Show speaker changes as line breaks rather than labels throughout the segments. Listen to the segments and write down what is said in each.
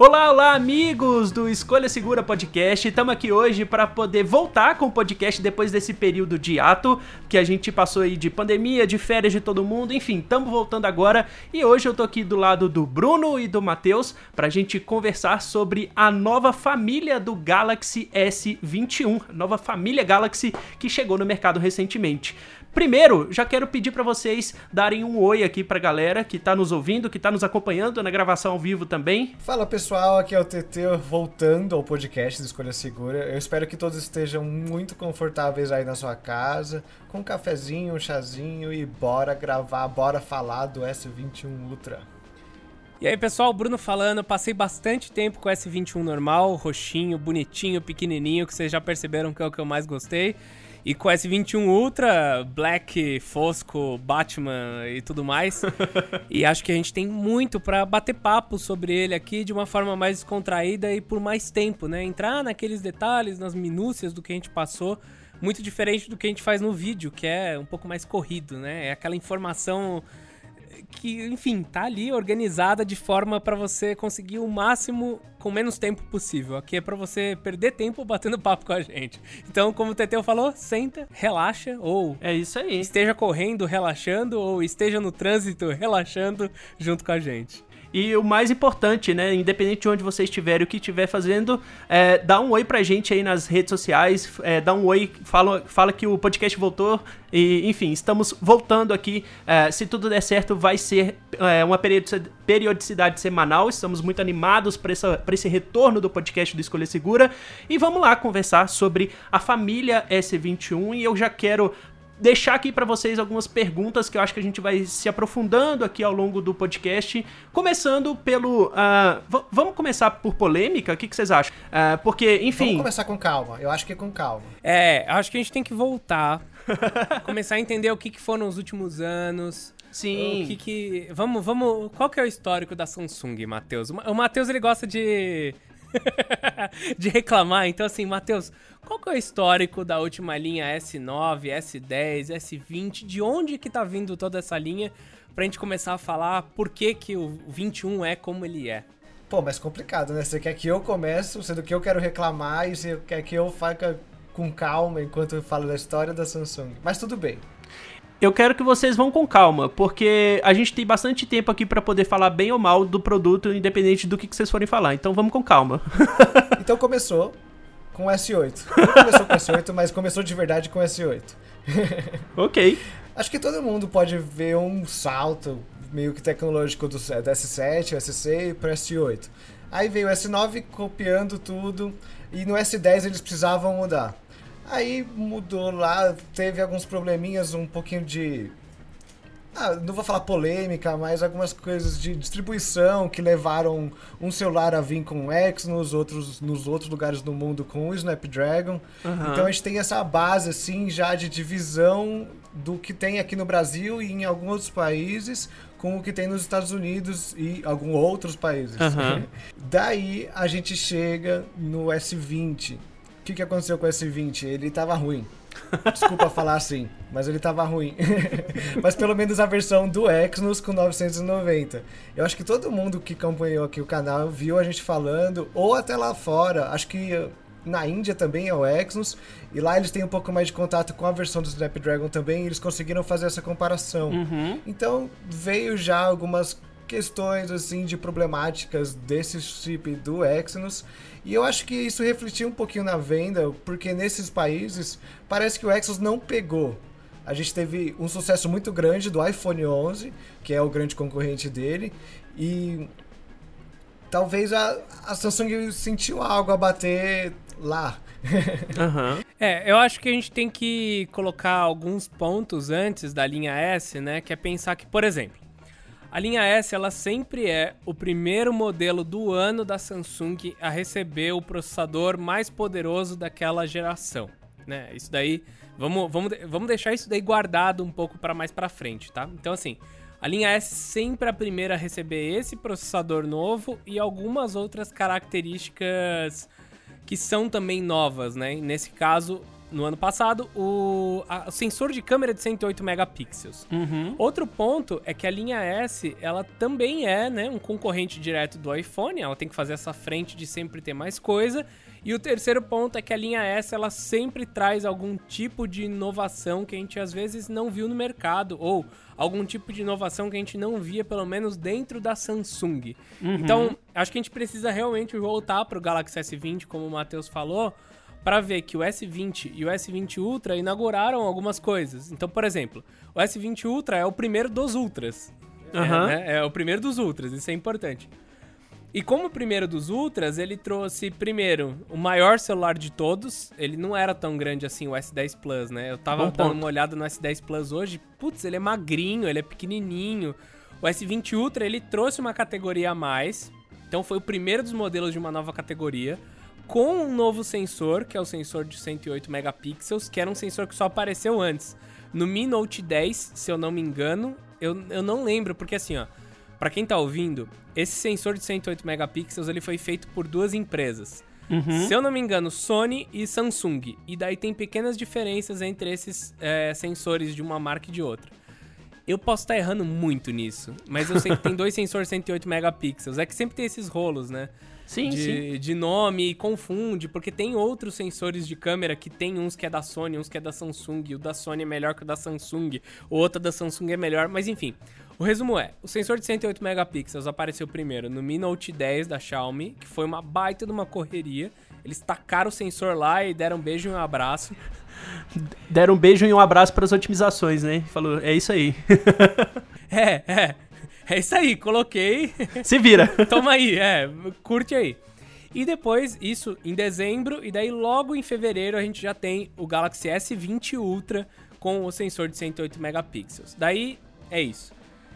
Olá, olá, amigos do Escolha Segura Podcast. Estamos aqui hoje para poder voltar com o podcast depois desse período de ato que a gente passou aí de pandemia, de férias de todo mundo. Enfim, estamos voltando agora e hoje eu tô aqui do lado do Bruno e do Matheus para a gente conversar sobre a nova família do Galaxy S21, nova família Galaxy que chegou no mercado recentemente. Primeiro, já quero pedir para vocês darem um oi aqui pra galera que tá nos ouvindo, que tá nos acompanhando na gravação ao vivo também.
Fala pessoal, aqui é o TT voltando ao podcast do Escolha Segura. Eu espero que todos estejam muito confortáveis aí na sua casa, com um cafezinho, um chazinho e bora gravar, bora falar do S21 Ultra.
E aí pessoal, Bruno falando, passei bastante tempo com o S21 normal, roxinho, bonitinho, pequenininho, que vocês já perceberam que é o que eu mais gostei. E com S21 Ultra, Black, Fosco, Batman e tudo mais. e acho que a gente tem muito para bater papo sobre ele aqui de uma forma mais descontraída e por mais tempo, né? Entrar naqueles detalhes, nas minúcias do que a gente passou, muito diferente do que a gente faz no vídeo, que é um pouco mais corrido, né? É aquela informação que, enfim, tá ali organizada de forma para você conseguir o máximo com menos tempo possível. Aqui é para você perder tempo batendo papo com a gente. Então, como o Teteu falou, senta, relaxa ou
é isso aí.
Esteja correndo, relaxando ou esteja no trânsito, relaxando junto com a gente.
E o mais importante, né? Independente de onde você estiver e o que estiver fazendo, é, dá um oi pra gente aí nas redes sociais, é, dá um oi, fala, fala que o podcast voltou. E, enfim, estamos voltando aqui. É, se tudo der certo, vai ser é, uma periodicidade semanal. Estamos muito animados para esse retorno do podcast do Escolha Segura. E vamos lá conversar sobre a família S21. E eu já quero deixar aqui para vocês algumas perguntas que eu acho que a gente vai se aprofundando aqui ao longo do podcast. Começando pelo. Uh, vamos começar por polêmica? O que, que vocês acham? Uh, porque, enfim. Vamos
começar com calma. Eu acho que é com calma.
É, acho que a gente tem que voltar. começar a entender o que, que foram os últimos anos.
Sim.
O que que. Vamos, vamos. Qual que é o histórico da Samsung, Matheus? O Matheus ele gosta de. de reclamar. Então, assim, Matheus, qual que é o histórico da última linha S9, S10, S20? De onde que tá vindo toda essa linha? Pra gente começar a falar por que, que o 21 é como ele é.
Pô, mas complicado, né? Você quer que eu comece, sendo que eu quero reclamar, e você quer que eu faça com calma enquanto eu falo da história da Samsung. Mas tudo bem.
Eu quero que vocês vão com calma, porque a gente tem bastante tempo aqui para poder falar bem ou mal do produto, independente do que, que vocês forem falar. Então vamos com calma.
então começou com o S8. Não começou com o S8, mas começou de verdade com o S8.
ok.
Acho que todo mundo pode ver um salto meio que tecnológico do, do S7, S6 para S8. Aí veio o S9 copiando tudo e no S10 eles precisavam mudar. Aí mudou lá, teve alguns probleminhas, um pouquinho de ah, não vou falar polêmica, mas algumas coisas de distribuição que levaram um celular a vir com o Exynos, outros nos outros lugares do mundo com o Snapdragon. Uhum. Então a gente tem essa base assim já de divisão do que tem aqui no Brasil e em alguns outros países com o que tem nos Estados Unidos e alguns outros países. Uhum. Daí a gente chega no S20. O que, que aconteceu com o S20? Ele estava ruim. Desculpa falar assim, mas ele tava ruim. mas pelo menos a versão do Exynos com 990. Eu acho que todo mundo que acompanhou aqui o canal viu a gente falando, ou até lá fora, acho que na Índia também é o Exynos, e lá eles têm um pouco mais de contato com a versão do Snapdragon também, e eles conseguiram fazer essa comparação. Uhum. Então veio já algumas questões assim de problemáticas desse chip do Exynos e eu acho que isso refletiu um pouquinho na venda, porque nesses países parece que o Exynos não pegou. A gente teve um sucesso muito grande do iPhone 11, que é o grande concorrente dele, e talvez a, a Samsung sentiu algo a bater lá.
uhum. É, eu acho que a gente tem que colocar alguns pontos antes da linha S, né? Que é pensar que, por exemplo, a linha S ela sempre é o primeiro modelo do ano da Samsung a receber o processador mais poderoso daquela geração, né? Isso daí, vamos, vamos, vamos deixar isso daí guardado um pouco para mais para frente, tá? Então assim, a linha S sempre é a primeira a receber esse processador novo e algumas outras características que são também novas, né? Nesse caso, no ano passado, o, a, o sensor de câmera de 108 megapixels.
Uhum.
Outro ponto é que a linha S, ela também é né, um concorrente direto do iPhone, ela tem que fazer essa frente de sempre ter mais coisa. E o terceiro ponto é que a linha S, ela sempre traz algum tipo de inovação que a gente às vezes não viu no mercado, ou algum tipo de inovação que a gente não via, pelo menos dentro da Samsung.
Uhum.
Então, acho que a gente precisa realmente voltar para o Galaxy S20, como o Matheus falou, para ver que o S20 e o S20 Ultra inauguraram algumas coisas. Então, por exemplo, o S20 Ultra é o primeiro dos Ultras.
Uhum.
É, né? é o primeiro dos Ultras, isso é importante. E como o primeiro dos Ultras, ele trouxe, primeiro, o maior celular de todos. Ele não era tão grande assim, o S10 Plus, né? Eu tava
Bom
dando
ponto.
uma olhada no S10 Plus hoje. Putz, ele é magrinho, ele é pequenininho. O S20 Ultra, ele trouxe uma categoria a mais. Então foi o primeiro dos modelos de uma nova categoria. Com um novo sensor, que é o sensor de 108 megapixels, que era um sensor que só apareceu antes. No Mi Note 10, se eu não me engano, eu, eu não lembro, porque assim, ó... Pra quem tá ouvindo, esse sensor de 108 megapixels ele foi feito por duas empresas.
Uhum.
Se eu não me engano, Sony e Samsung. E daí tem pequenas diferenças entre esses é, sensores de uma marca e de outra. Eu posso estar errando muito nisso, mas eu sei que tem dois sensores 108 megapixels. É que sempre tem esses rolos, né?
Sim, sim.
de, de nome e confunde, porque tem outros sensores de câmera que tem uns que é da Sony, uns que é da Samsung, e o da Sony é melhor que o da Samsung, o outro da Samsung é melhor, mas enfim. O resumo é, o sensor de 108 megapixels apareceu primeiro no Mi Note 10 da Xiaomi, que foi uma baita de uma correria. Eles tacaram o sensor lá e deram um beijo e um abraço.
Deram um beijo e um abraço para as otimizações, né? Falou, é isso aí.
É, é. É isso aí, coloquei.
Se vira.
Toma aí, é, curte aí. E depois, isso em dezembro, e daí logo em fevereiro a gente já tem o Galaxy S20 Ultra com o sensor de 108 megapixels. Daí é isso.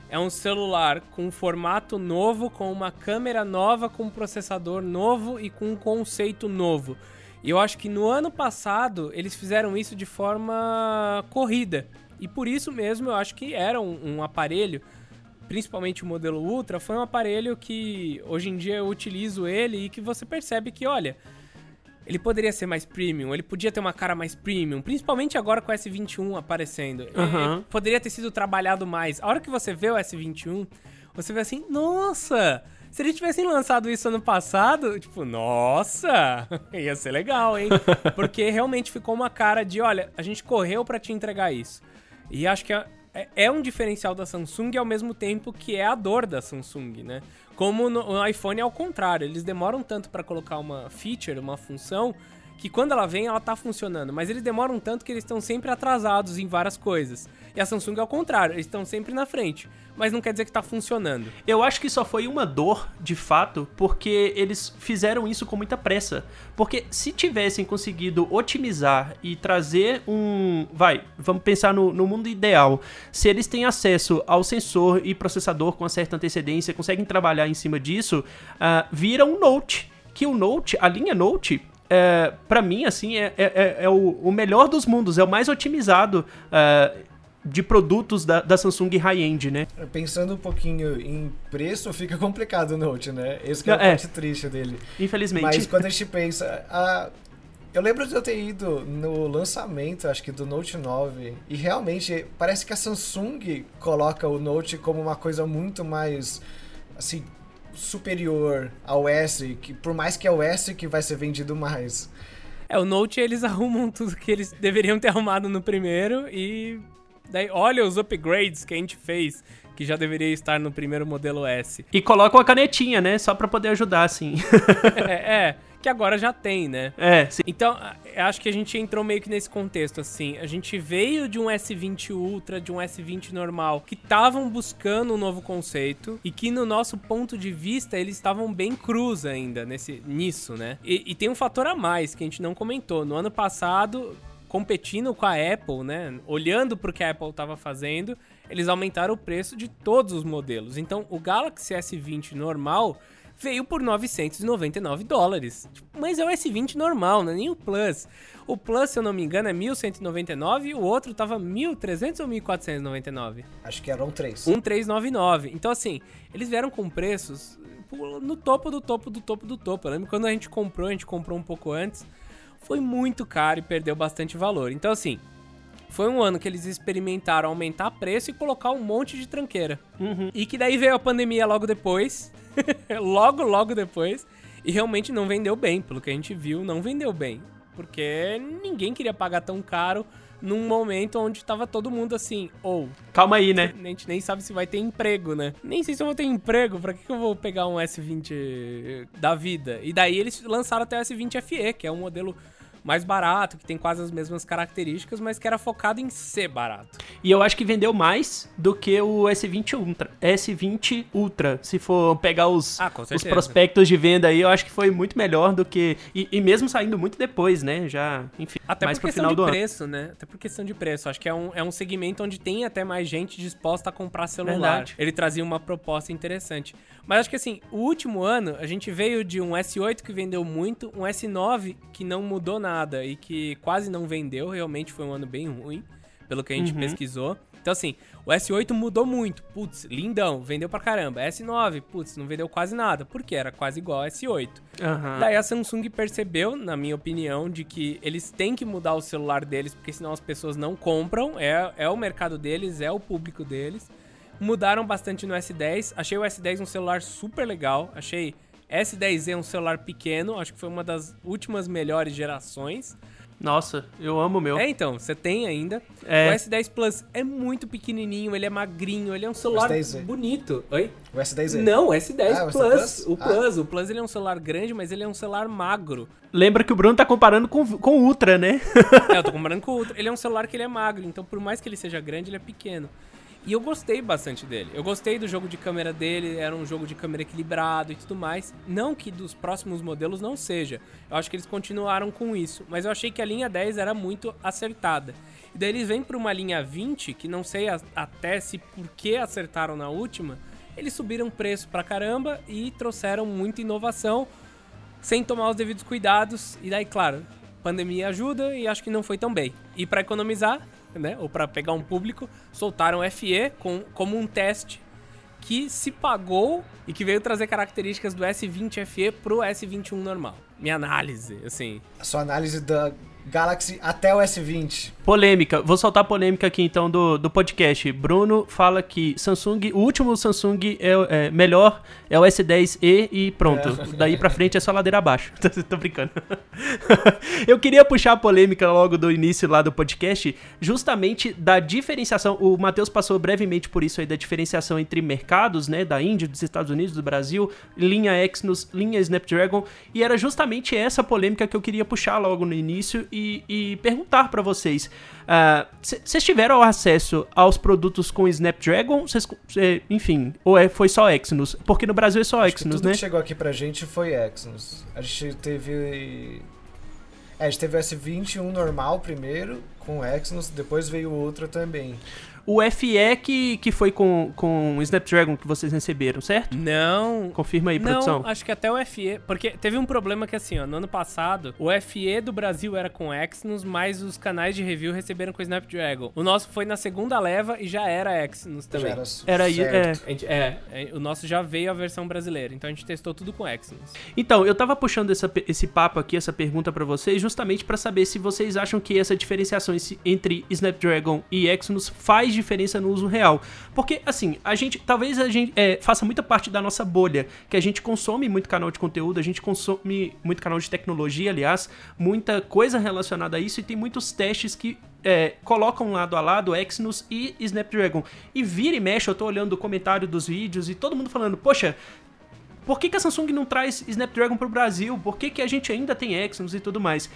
É um celular com um formato novo, com uma câmera nova, com um processador novo e com um conceito novo. E eu acho que no ano passado eles fizeram isso de forma corrida. E por isso mesmo eu acho que era um, um aparelho principalmente o modelo Ultra, foi um aparelho que hoje em dia eu utilizo ele e que você percebe que, olha, ele poderia ser mais premium, ele podia ter uma cara mais premium, principalmente agora com o S21 aparecendo. Ele poderia ter sido trabalhado mais. A hora que você vê o S21, você vê assim, nossa! Se eles tivessem lançado isso ano passado, tipo, nossa, ia ser legal, hein? Porque realmente ficou uma cara de, olha, a gente correu pra te entregar isso. E acho que é, é- um diferencial da Samsung ao mesmo tempo que é a dor da Samsung, né? Como no, no iPhone é ao contrário, eles demoram tanto pra colocar uma feature, uma função, que quando ela vem ela tá funcionando, mas eles demoram tanto que eles estão sempre atrasados em várias coisas. E a Samsung é ao contrário, eles estão sempre na frente, mas não quer dizer que tá funcionando.
Eu acho que só foi uma dor, de fato, porque eles fizeram isso com muita pressa. Porque se tivessem conseguido otimizar e trazer um. Vai, vamos pensar no, no mundo ideal. Se eles têm acesso ao sensor e processador com certa antecedência, conseguem trabalhar em cima disso, ah, vira um Note. Que o Note, a linha Note, é, para mim, assim, é, é, é- é o, o melhor dos mundos, é o mais otimizado ah, de produtos da, da Samsung high-end, né?
Pensando um pouquinho em preço, fica complicado o Note, né? Esse que é a
É.
parte triste dele.
Infelizmente.
Mas quando a gente pensa. a- Eu lembro de eu ter ido no lançamento, acho que do Note 9, e realmente parece que a Samsung coloca o Note como uma coisa muito mais assim superior ao S, que por mais que é o S que vai ser vendido mais.
É, o Note eles arrumam tudo que eles deveriam ter arrumado no primeiro e daí olha os upgrades que a gente fez, que já deveria estar no primeiro modelo S.
E coloca uma canetinha, né? Só pra poder ajudar, assim.
é, é, que agora já tem, né?
é, sim.
Então, acho que a gente entrou meio que nesse contexto, assim. A gente veio de um S20 Ultra, de um S20 normal, que estavam buscando um novo conceito e que, no nosso ponto de vista, eles estavam bem crus ainda nesse, nisso, né? E, e tem um fator a mais que a gente não comentou. No ano passado, competindo com a Apple, né? Olhando pro que a Apple estava fazendo, eles aumentaram o preço de todos os modelos. Então, o Galaxy S20 normal veio por 999 dólares. Tipo, Mas é o S20 normal, não é nem o Plus. O Plus, se eu não me engano, é 1199 e o outro tava 1300 ou 1499?
Acho que eram três.
1399. Então, assim, eles vieram com preços no topo do topo do topo do topo. Eu lembro quando a gente comprou, a gente comprou um pouco antes. foi muito caro e perdeu bastante valor. Então, assim, foi um ano que eles experimentaram aumentar preço e colocar um monte de tranqueira.
Uhum.
E que daí veio a pandemia logo depois. logo, logo depois. E realmente não vendeu bem. Pelo que a gente viu, não vendeu bem. Porque ninguém queria pagar tão caro num momento onde tava todo mundo assim, ou.
Calma aí, né?
A gente nem sabe se vai ter emprego, né? Nem sei se eu vou ter emprego, pra que, que eu vou pegar um S20 da vida? E daí eles lançaram até o S20 FE, que é um modelo mais barato, que tem quase as mesmas características, mas que era focado em ser barato.
E eu acho que vendeu mais do que o S20 Ultra. S20 Ultra, se for pegar os,
Ah,
os prospectos de venda aí, eu acho que foi muito melhor do que. E, e mesmo saindo muito depois, né? Já, enfim,
Até
mais
por questão
final
de
do ano.
preço, né? Até por questão de preço. Acho que é um, é um segmento onde tem até mais gente disposta a comprar celular.
Verdade.
Ele trazia uma proposta interessante. Mas acho que assim, o último ano, a gente veio de um S8 que vendeu muito, um S9 que não mudou nada e que quase não vendeu. Realmente foi um ano bem ruim, pelo que a gente
Uhum.
pesquisou. Então, assim, o S8 mudou muito. Putz, lindão, vendeu pra caramba. S9, putz, não vendeu quase nada, porque era quase igual ao S8.
Aham.
Daí a Samsung percebeu, na minha opinião, de que eles têm que mudar o celular deles, porque senão as pessoas não compram. É, é o mercado deles, é o público deles. Mudaram bastante no S10. Achei o S10 um celular super legal. Achei S10e um celular pequeno. Acho que foi uma das últimas melhores gerações.
Nossa, eu amo o meu.
É, então, você tem ainda.
É.
O S10 Plus é muito pequenininho, ele é magrinho, ele é um celular
S10e.
bonito. Oi?
O S10
Não, o S10
Ah, o S10
Plus.
Plus?
O
Ah.
Plus. O Plus ele é um celular grande, mas ele é um celular magro.
Lembra que o Bruno tá comparando com, com o Ultra, né?
É, eu tô comparando com o outro. Ele é um celular que ele é magro, então por mais que ele seja grande, ele é pequeno. E eu gostei bastante dele. Eu gostei do jogo de câmera dele, era um jogo de câmera equilibrado e tudo mais. Não que dos próximos modelos não seja. Eu acho que eles continuaram com isso. Mas eu achei que a linha 10 era muito acertada. E daí eles vêm pra uma linha 20, que não sei até se por que acertaram na última. Eles subiram preço pra caramba e trouxeram muita inovação sem tomar os devidos cuidados. E daí, claro, pandemia ajuda e acho que não foi tão bem. E pra economizar, né, ou pra pegar um público, soltaram FE com, como um teste que se pagou e que veio trazer características do S20 FE pro S21 normal. Minha análise, assim.
A sua análise da Galaxy até o S20.
Polêmica. Vou soltar a polêmica aqui então do, do podcast. Bruno fala que Samsung, o último Samsung é, é melhor é o S10e e pronto. Daí pra frente é só ladeira abaixo. Tô, tô brincando. Eu queria puxar a polêmica logo do início lá do podcast, justamente da diferenciação. O Matheus passou brevemente por isso aí da diferenciação entre mercados, né, da Índia, dos Estados Unidos, do Brasil, linha Exynos, linha Snapdragon, e era justamente essa polêmica que eu queria puxar logo no início e, e perguntar pra vocês. Ah, Vocês tiveram acesso aos produtos com Snapdragon? Cês- cê- enfim, ou é, foi só Exynos? Porque no Brasil é só
Acho
Exynos,
tudo
né?
que chegou aqui pra gente foi Exynos. A gente teve. É, a gente teve o S21 normal primeiro, com Exynos, depois veio o Ultra também.
O FE que, que foi com, com o Snapdragon que vocês receberam, certo?
Não.
Confirma aí, produção.
Não, acho que até o FE. Porque teve um problema que, assim, ó, no ano passado, o FE do Brasil era com Exynos, mas os canais de review receberam com Snapdragon. O nosso foi na segunda leva e já era Exynos também.
Já era,
Era aí,
certo.
Gente- é, é, o nosso já veio a versão brasileira, então a gente testou tudo com Exynos.
Então, eu tava puxando essa esse papo aqui, essa pergunta pra vocês, justamente pra saber se vocês acham que essa diferenciação entre Snapdragon e Exynos faz diferença no uso real. Porque, assim, a gente, talvez a gente é, faça muita parte da nossa bolha, que a gente consome muito canal de conteúdo, a gente consome muito canal de tecnologia, aliás, muita coisa relacionada a isso, e tem muitos testes que é, colocam lado a lado Exynos e Snapdragon. E vira e mexe, eu tô olhando o comentário dos vídeos e todo mundo falando, poxa, por que, que a Samsung não traz Snapdragon pro Brasil? Por que, que a gente ainda tem Exynos e tudo mais?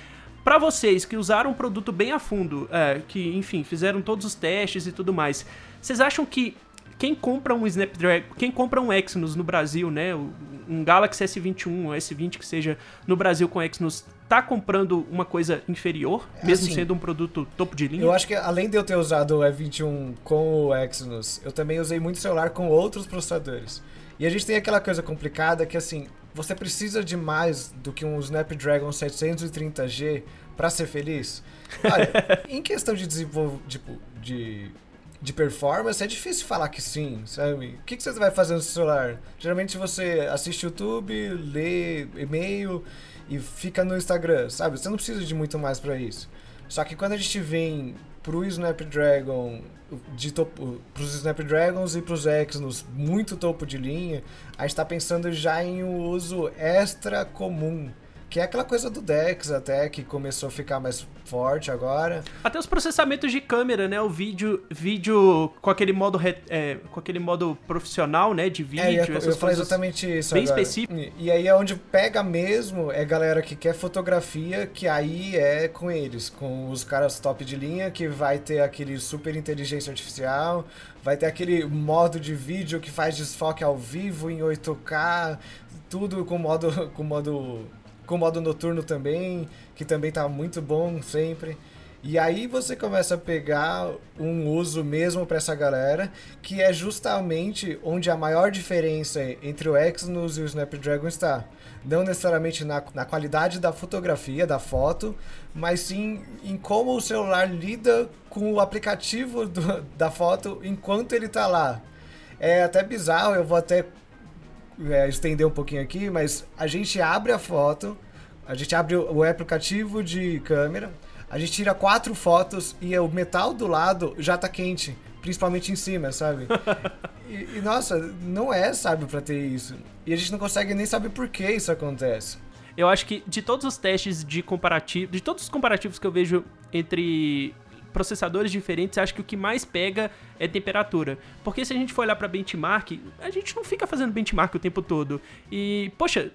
Pra vocês que usaram o produto bem a fundo, é, que, enfim, fizeram todos os testes e tudo mais, vocês acham que quem compra um Snapdragon, quem compra um Exynos no Brasil, né, um Galaxy S21, um S20 que seja no Brasil com Exynos, tá comprando uma coisa inferior, mesmo
Assim,
sendo um produto topo de linha?
Eu acho que além de eu ter usado o E21 com o Exynos, eu também usei muito celular com outros processadores. E a gente tem aquela coisa complicada que assim, você precisa de mais do que um Snapdragon 730G pra ser feliz? Olha, em questão de desenvolvimento, tipo, de de performance, é difícil falar que sim, sabe? O que, que você vai fazer no celular? Geralmente você assiste YouTube, lê e-mail e fica no Instagram, sabe? Você não precisa de muito mais para isso. Só que quando a gente vem pro Snapdragon de topo, pros Snapdragons e pros Exynos muito topo de linha, a gente está pensando já em um uso extra comum que é aquela coisa do Dex até, que começou a ficar mais forte agora.
Até os processamentos de câmera, né? O vídeo, vídeo com aquele modo é, com aquele modo profissional, né? De vídeo. É,
eu, eu falei exatamente isso.
Bem agora. específico.
E aí é onde pega mesmo é galera que quer fotografia, que aí é com eles, com os caras top de linha, que vai ter aquele super inteligência artificial, vai ter aquele modo de vídeo que faz desfoque ao vivo em 8K, tudo com modo com modo com modo noturno também, que também tá muito bom sempre. E aí você começa a pegar um uso mesmo para essa galera, que é justamente onde a maior diferença entre o Exynos e o Snapdragon está. Não necessariamente na, na qualidade da fotografia, da foto, mas sim em como o celular lida com o aplicativo do, da foto enquanto ele está lá. É até bizarro, eu vou até é, estender um pouquinho aqui, mas a gente abre a foto, a gente abre o, aplicativo de câmera, a gente tira quatro fotos e o metal do lado já tá quente, principalmente em cima, sabe? e, e, nossa, não é, sabe, para ter isso. E a gente não consegue nem saber por que isso acontece.
Eu acho que de todos os testes de comparativo, de todos os comparativos que eu vejo entre processadores diferentes, acho que o que mais pega é temperatura. Porque se a gente for olhar para benchmark, a gente não fica fazendo benchmark o tempo todo. E, poxa,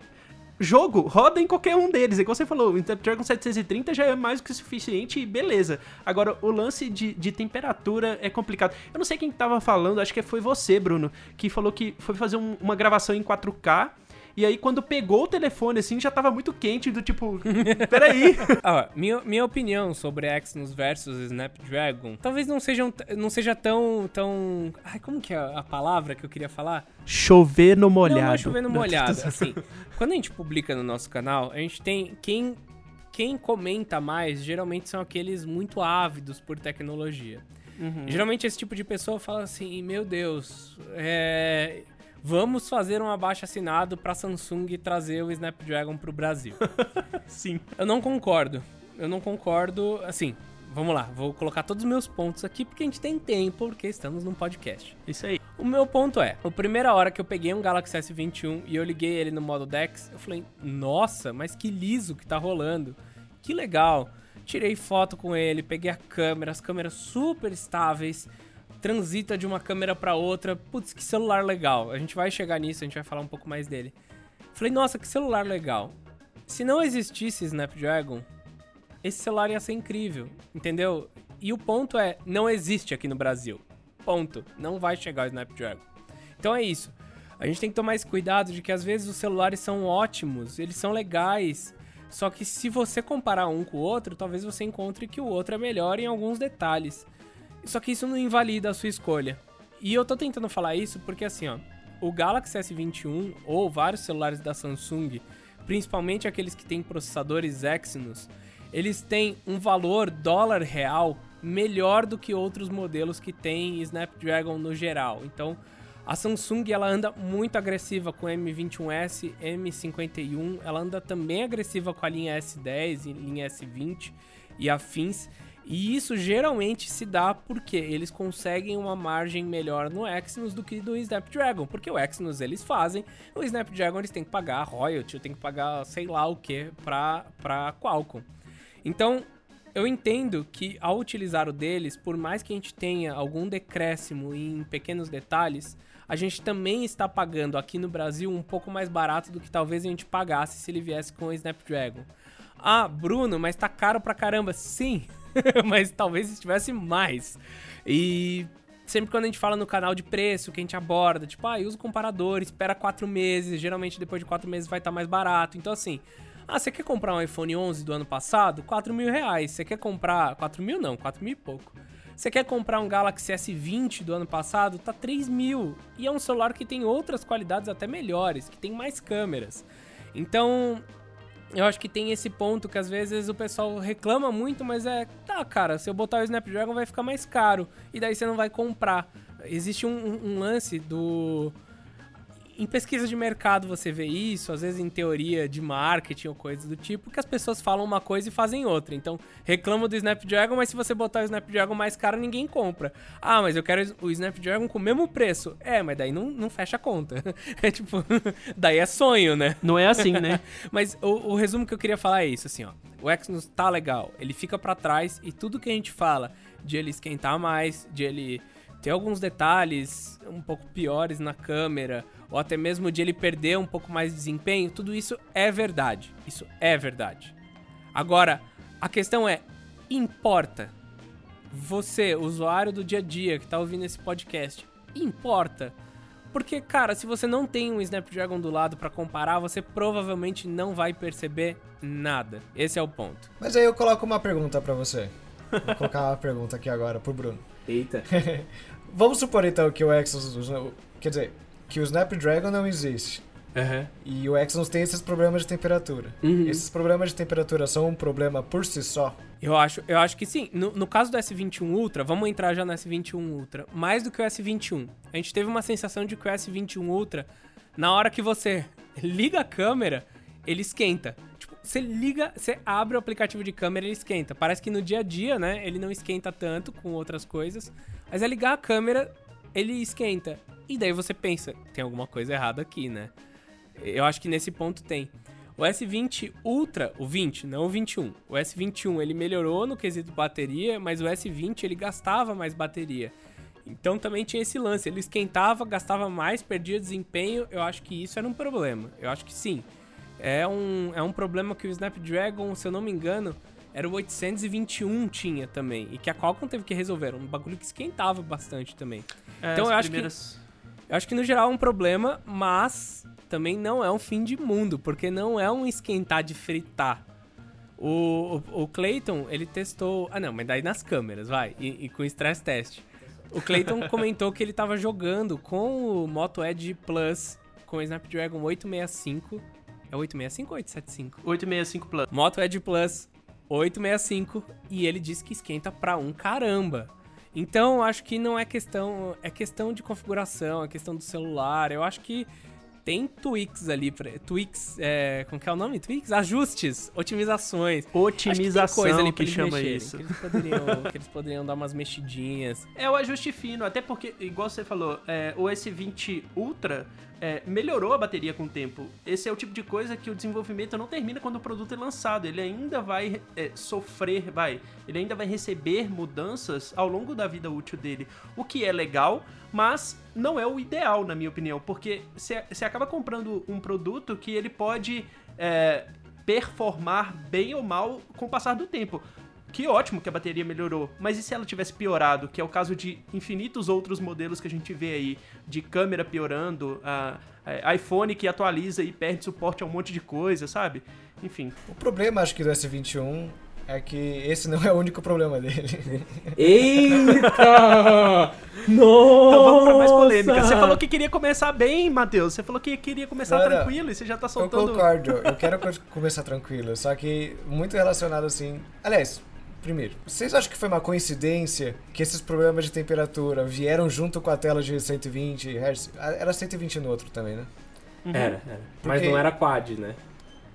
jogo roda em qualquer um deles. É como você falou, o Snapdragon 730 já é mais do que suficiente e beleza. Agora, o lance de, de temperatura é complicado. Eu não sei quem tava falando, acho que foi você, Bruno, que falou que foi fazer um, uma gravação em 4K e aí, quando pegou o telefone, assim, já tava muito quente, do tipo, peraí.
ah, minha, minha opinião sobre Exynos versus Snapdragon talvez não, sejam, não seja tão, tão... Ai, como que é a palavra que eu queria falar?
Chover no molhado. Não, não é
chover no molhado. assim, quando a gente publica no nosso canal, a gente tem... Quem, quem comenta mais, geralmente são aqueles muito ávidos por tecnologia. Uhum. Geralmente esse tipo de pessoa fala assim, meu Deus, é, Vamos fazer um abaixo assinado para Samsung trazer o Snapdragon pro Brasil.
Sim.
Eu não concordo. Eu não concordo. Assim, vamos lá. Vou colocar todos os meus pontos aqui porque a gente tem tempo, porque estamos num podcast.
Isso aí.
O meu ponto é: a primeira hora que eu peguei um Galaxy S21 e eu liguei ele no modo Dex, eu falei, nossa, mas que liso que tá rolando. Que legal. Tirei foto com ele, peguei a câmera, as câmeras super estáveis transita de uma câmera para outra. Putz, que celular legal. A gente vai chegar nisso, a gente vai falar um pouco mais dele. Falei, nossa, que celular legal. Se não existisse Snapdragon, esse celular ia ser incrível, entendeu? E o ponto é, não existe aqui no Brasil. Ponto. Não vai chegar o Snapdragon. Então é isso. A gente tem que tomar esse cuidado de que às vezes os celulares são ótimos, eles são legais. Só que se você comparar um com o outro, talvez você encontre que o outro é melhor em alguns detalhes. Só que isso não invalida a sua escolha. E eu tô tentando falar isso porque assim, ó, o Galaxy S21 ou vários celulares da Samsung, principalmente aqueles que têm processadores Exynos, eles têm um valor dólar real melhor do que outros modelos que têm Snapdragon no geral. Então, a Samsung ela anda muito agressiva com M21S, M51, ela anda também agressiva com a linha S10 e linha S20 e afins. E isso geralmente se dá porque eles conseguem uma margem melhor no Exynos do que do Snapdragon, porque o Exynos eles fazem, o Snapdragon eles têm que pagar royalty, tem que pagar sei lá o que para para Qualcomm. Então, eu entendo que ao utilizar o deles, por mais que a gente tenha algum decréscimo em pequenos detalhes, a gente também está pagando aqui no Brasil um pouco mais barato do que talvez a gente pagasse se ele viesse com o Snapdragon. Ah, Bruno, mas tá caro pra caramba. Sim, mas talvez estivesse mais. E sempre quando a gente fala no canal de preço, que a gente aborda, tipo, ah, usa o comparador, espera quatro meses, geralmente depois de quatro meses vai estar tá mais barato. Então, assim, ah, você quer comprar um iPhone 11 do ano passado? 4 mil reais. Você quer comprar... 4 mil não, 4 mil e pouco. Você quer comprar um Galaxy S20 do ano passado? Tá 3 mil. E é um celular que tem outras qualidades até melhores, que tem mais câmeras. Então, eu acho que tem esse ponto que às vezes o pessoal reclama muito, mas é, tá, cara, se eu botar o Snapdragon vai ficar mais caro. E daí você não vai comprar. Existe um, um lance do em pesquisa de mercado você vê isso, às vezes em teoria de marketing ou coisas do tipo, que as pessoas falam uma coisa e fazem outra. Então, reclamam do Snapdragon, mas se você botar o Snapdragon mais caro, ninguém compra. Ah, mas eu quero o Snapdragon com o mesmo preço. É, mas daí não, não fecha a conta. É tipo, daí é sonho, né?
Não é assim, né?
mas o, o, resumo que eu queria falar é isso, assim, ó. O Exynos tá legal, ele fica para trás e tudo que a gente fala de ele esquentar mais, de ele ter alguns detalhes um pouco piores na câmera, ou até mesmo de ele perder um pouco mais de desempenho, tudo isso é verdade. Isso é verdade. Agora, a questão é: importa? Você, usuário do dia a dia que tá ouvindo esse podcast, importa? Porque, cara, se você não tem um Snapdragon do lado para comparar, você provavelmente não vai perceber nada. Esse é o ponto.
Mas aí eu coloco uma pergunta para você. Vou colocar uma pergunta aqui agora pro Bruno.
Eita.
Vamos supor então que o Exynos, quer dizer, que o Snapdragon não existe.
Uhum.
E o Exynos tem esses problemas de temperatura.
Uhum.
Esses problemas de temperatura são um problema por si só?
Eu acho, eu acho que sim. No, no caso do S21 Ultra, vamos entrar já no S21 Ultra. Mais do que o S21. A gente teve uma sensação de que o S21 Ultra, na hora que você liga a câmera, ele esquenta. Tipo, você liga, você abre o aplicativo de câmera, ele esquenta. Parece que no dia a dia, né, ele não esquenta tanto com outras coisas. Mas é ligar a câmera, ele esquenta. E daí você pensa, tem alguma coisa errada aqui, né? Eu acho que nesse ponto tem. O S20 Ultra, o 20, não o 21. O S21 ele melhorou no quesito bateria, mas o S20 ele gastava mais bateria. Então também tinha esse lance, ele esquentava, gastava mais, perdia desempenho. Eu acho que isso era um problema. Eu acho que sim. É um, é um problema que o Snapdragon, se eu não me engano, era o 821 tinha também. E que a Qualcomm teve que resolver. Um bagulho que esquentava bastante também.
É, então eu acho primeiras...
que. Eu acho que no geral é um problema, mas também não é um fim de mundo, porque não é um esquentar de fritar. O, o, o Clayton, ele testou. Ah, não, mas daí nas câmeras, vai, e, e com stress test. O Clayton comentou que ele tava jogando com o Moto Edge Plus com o Snapdragon 865. É 865 ou 875?
865 Plus.
Moto Edge Plus 865 e ele disse que esquenta pra um caramba. Então, acho que não é questão. É questão de configuração, é questão do celular. Eu acho que tem tweaks ali, pra, tweaks, é, como que é o nome? Tweaks? Ajustes, otimizações.
Otimização
coisa ali
que chama
mexerem,
isso.
Que eles, poderiam, que eles poderiam dar umas mexidinhas.
É o ajuste fino, até porque, igual você falou, é, o S20 Ultra é, melhorou a bateria com o tempo. Esse é o tipo de coisa que o desenvolvimento não termina quando o produto é lançado. Ele ainda vai é, sofrer, vai, ele ainda vai receber mudanças ao longo da vida útil dele. O que é legal, mas não é o ideal, na minha opinião, porque você acaba comprando um produto que ele pode é, performar bem ou mal com o passar do tempo que ótimo que a bateria melhorou, mas e se ela tivesse piorado, que é o caso de infinitos outros modelos que a gente vê aí, de câmera piorando, a, a iPhone que atualiza e perde suporte a um monte de coisa, sabe? Enfim.
O problema, acho que do S21 é que esse não é o único problema dele.
Eita! Nossa!
Então vamos pra mais polêmica. Você falou que queria começar bem, Matheus. Você falou que queria começar não, tranquilo não. e você já tá soltando...
Eu concordo. Eu quero começar tranquilo. Só que muito relacionado assim... Aliás, Primeiro, vocês acham que foi uma coincidência que esses problemas de temperatura vieram junto com a tela de 120 Hz? Ah, era 120 no outro também, né?
Uhum. Era, era. Porque... Mas não era quad, né?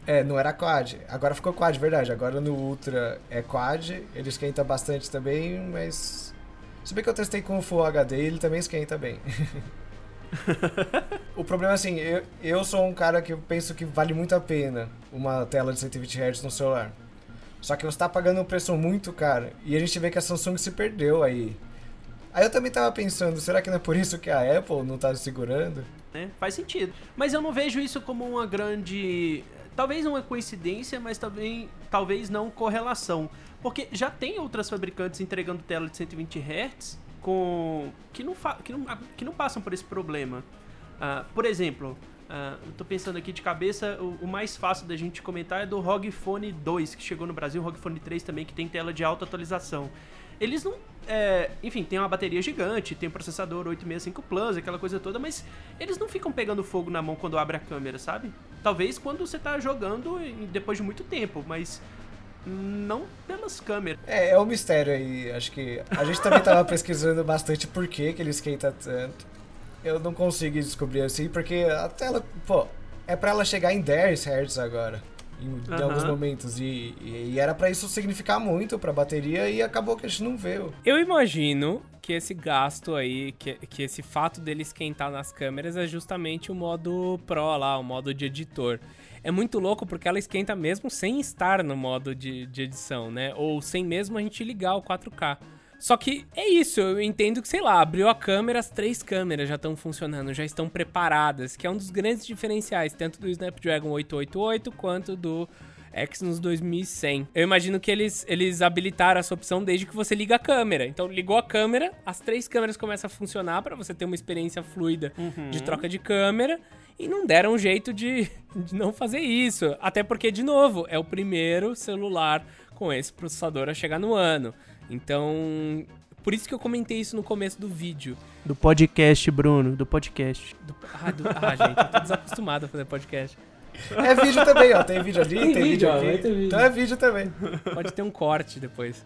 É, não era quad. Agora ficou quad, verdade. Agora no Ultra é quad, ele esquenta bastante também, mas. Se bem que eu testei com o Full HD, ele também esquenta bem. o problema é assim, eu, eu sou um cara que eu penso que vale muito a pena uma tela de 120 Hz no celular. Só que você tá pagando um preço muito caro. E a gente vê que a Samsung se perdeu aí. Aí eu também tava pensando, será que não é por isso que a Apple não tá segurando?
É, faz sentido. Mas eu não vejo isso como uma grande. Talvez uma coincidência, mas também talvez não correlação. Porque já tem outras fabricantes entregando tela de 120 Hz com que não, que não, que não passam por esse problema. Uh, por exemplo, Uh, tô pensando aqui de cabeça, o, o, mais fácil da gente comentar é do ROG Phone 2, que chegou no Brasil, o ROG Phone 3 também, que tem tela de alta atualização. Eles não. É, enfim, tem uma bateria gigante, tem um processador 865 Plus, aquela coisa toda, mas eles não ficam pegando fogo na mão quando abre a câmera, sabe? Talvez quando você tá jogando depois de muito tempo, mas não pelas câmeras.
É, é um mistério aí. Acho que a gente também tava pesquisando bastante por que, que ele esquenta tanto. Eu não consigo descobrir assim, porque a tela, pô, é pra ela chegar em 10 Hz agora. Em, uhum. em alguns momentos. E, e, e era para isso significar muito pra bateria e acabou que a gente não viu.
Eu imagino que esse gasto aí, que, que esse fato dele esquentar nas câmeras é justamente o modo Pro lá, o modo de editor. É muito louco porque ela esquenta mesmo sem estar no modo de, de edição, né? Ou sem mesmo a gente ligar o 4K. Só que é isso, eu entendo que, sei lá, abriu a câmera, as três câmeras já estão funcionando, já estão preparadas, que é um dos grandes diferenciais, tanto do Snapdragon 888 quanto do Exynos 2100. Eu imagino que eles, eles habilitaram essa opção desde que você liga a câmera. Então, ligou a câmera, as três câmeras começam a funcionar para você ter uma experiência fluida uhum. de troca de câmera. E não deram um jeito de, de não fazer isso. Até porque, de novo, é o primeiro celular com esse processador a chegar no ano. Então, por isso que eu comentei isso no começo do vídeo.
Do podcast, Bruno, do podcast.
Do, ah, do, ah, gente, eu tô desacostumado a fazer podcast.
É vídeo também, ó. Tem vídeo ali, tem, tem vídeo, aqui. vídeo. Então é vídeo também.
Pode ter um corte depois.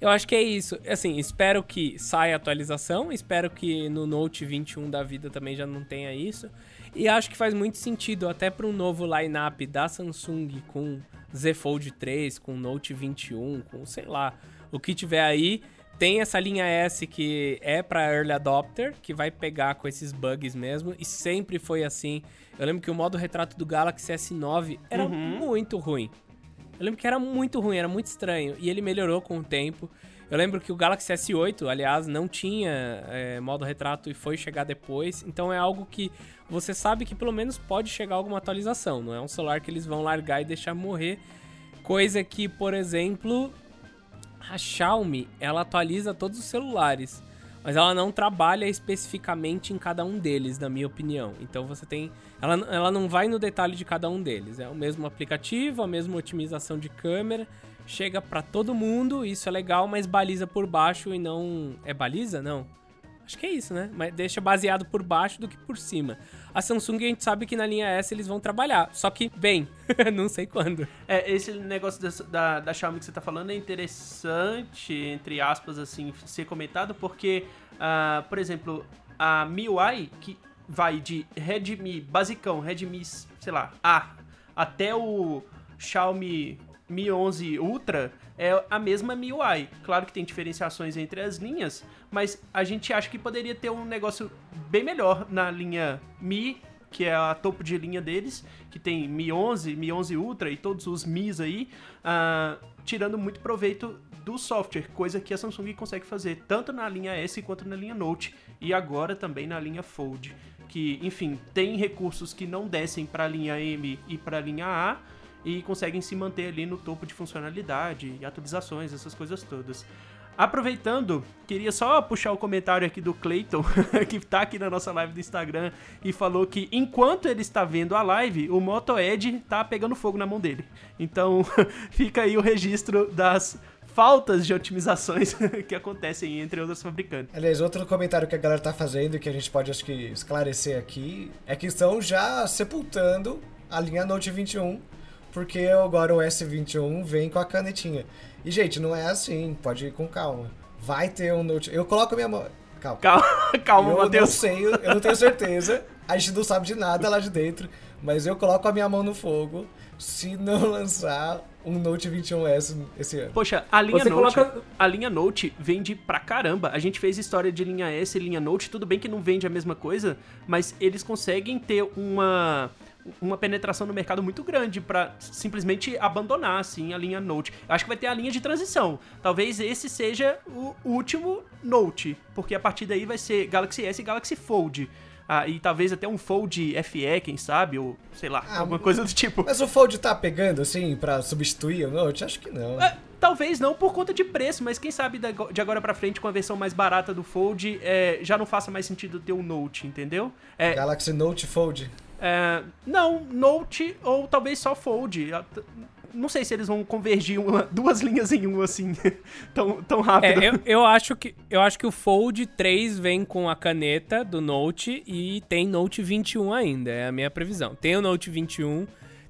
Eu acho que é isso. Assim, espero que saia atualização. Espero que no Note 21 da vida também já não tenha isso. E acho que faz muito sentido até para um novo lineup da Samsung com Z Fold 3, com Note 21, com sei lá, o que tiver aí. Tem essa linha S que é para early adopter, que vai pegar com esses bugs mesmo, e sempre foi assim. Eu lembro que o modo retrato do Galaxy S9 era uhum. muito ruim. Eu lembro que era muito ruim, era muito estranho, e ele melhorou com o tempo. Eu lembro que o Galaxy S8, aliás, não tinha é, modo retrato e foi chegar depois. Então é algo que você sabe que pelo menos pode chegar alguma atualização. Não é um celular que eles vão largar e deixar morrer. Coisa que, por exemplo, a Xiaomi, ela atualiza todos os celulares, mas ela não trabalha especificamente em cada um deles, na minha opinião. Então você tem, ela, ela não vai no detalhe de cada um deles. É o mesmo aplicativo, a mesma otimização de câmera, chega para todo mundo, isso é legal, mas baliza por baixo e não é baliza, não? Acho que é isso, né? Mas deixa baseado por baixo do que por cima. A Samsung a gente sabe que na linha S eles vão trabalhar. Só que, bem, não sei quando.
É, esse negócio da, da, da, Xiaomi que você tá falando é interessante, entre aspas, assim, ser comentado, porque, uh, por exemplo, a MIUI, que vai de Redmi basicão, Redmi, sei lá, A, até o Xiaomi Mi 11 Ultra é a mesma MIUI. Claro que tem diferenciações entre as linhas, mas a gente acha que poderia ter um negócio bem melhor na linha Mi, que é a topo de linha deles, que tem Mi 11, Mi 11 Ultra e todos os Mi's aí, uh, tirando muito proveito do software, coisa que a Samsung consegue fazer tanto na linha S quanto na linha Note e agora também na linha Fold, que, enfim, tem recursos que não descem para a linha M e para a linha A, e conseguem se manter ali no topo de funcionalidade e atualizações, essas coisas todas. Aproveitando, queria só puxar o comentário aqui do Clayton, que tá aqui na nossa live do Instagram, e falou que enquanto ele está vendo a live, o Moto Edge tá pegando fogo na mão dele. Então, fica aí o registro das faltas de otimizações que acontecem entre outros fabricantes.
Aliás, outro comentário que a galera tá fazendo que a gente pode acho que esclarecer aqui é que estão já sepultando a linha Note 21 porque agora o S21 vem com a canetinha. E, gente, não é assim, pode ir com calma. Vai ter um Note. Eu coloco a minha mão. Calma.
Calma, calma,
eu Matheus. não sei, eu não tenho certeza. A gente não sabe de nada lá de dentro. Mas eu coloco a minha mão no fogo se não lançar um Note 21S esse ano.
Poxa, a linha Você Note, coloca... a linha Note vende pra caramba. A gente fez história de linha S e linha Note, tudo bem que não vende a mesma coisa, mas eles conseguem ter uma uma penetração no mercado muito grande para simplesmente abandonar assim a linha Note. Acho que vai ter a linha de transição. Talvez esse seja o último Note, porque a partir daí vai ser Galaxy S e Galaxy Fold. Ah, e talvez até um Fold FE, quem sabe, ou sei lá, ah, alguma coisa do tipo.
Mas o Fold tá pegando, assim, para substituir o Note? Acho que não. É,
talvez não por conta de preço, mas quem sabe de agora para frente, com a versão mais barata do Fold, é, já não faça mais sentido ter o Note, entendeu?
É, Galaxy Note Fold.
É, não, Note ou talvez só Fold. Não sei se eles vão convergir uma, duas linhas em um assim, tão, tão rápido.
É, eu, eu, acho que, eu acho que o Fold 3 vem com a caneta do Note e tem Note 21 ainda, é a minha previsão. Tem o Note 21,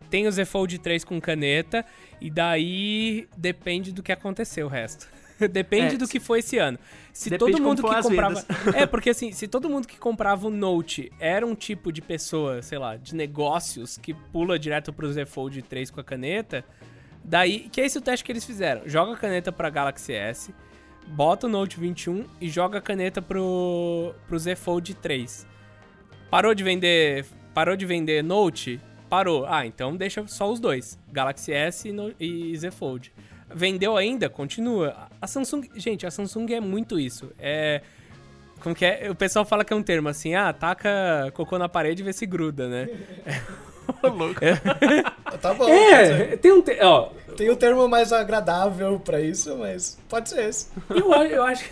tem o Z Fold 3 com caneta e daí depende do que aconteceu o resto. Depende é, do que foi esse ano. Se todo mundo que comprava. é, porque assim, se todo mundo que comprava o Note era um tipo de pessoa, sei lá, de negócios que pula direto pro Z Fold 3 com a caneta, daí. Que é esse o teste que eles fizeram. Joga a caneta pra Galaxy S, bota o Note 21 e joga a caneta pro, pro Z Fold 3. Parou de vender. Parou de vender Note? Parou. Ah, então deixa só os dois. Galaxy S e, no, e Z Fold. Vendeu ainda? Continua. A Samsung, gente, a Samsung é muito isso. É como que é? O pessoal fala que é um termo assim, ah, taca cocô na parede e vê se gruda, né?
louco. É. tá bom.
É, tem um, te ó,
tem um termo mais agradável para isso, mas pode ser esse.
Eu, eu acho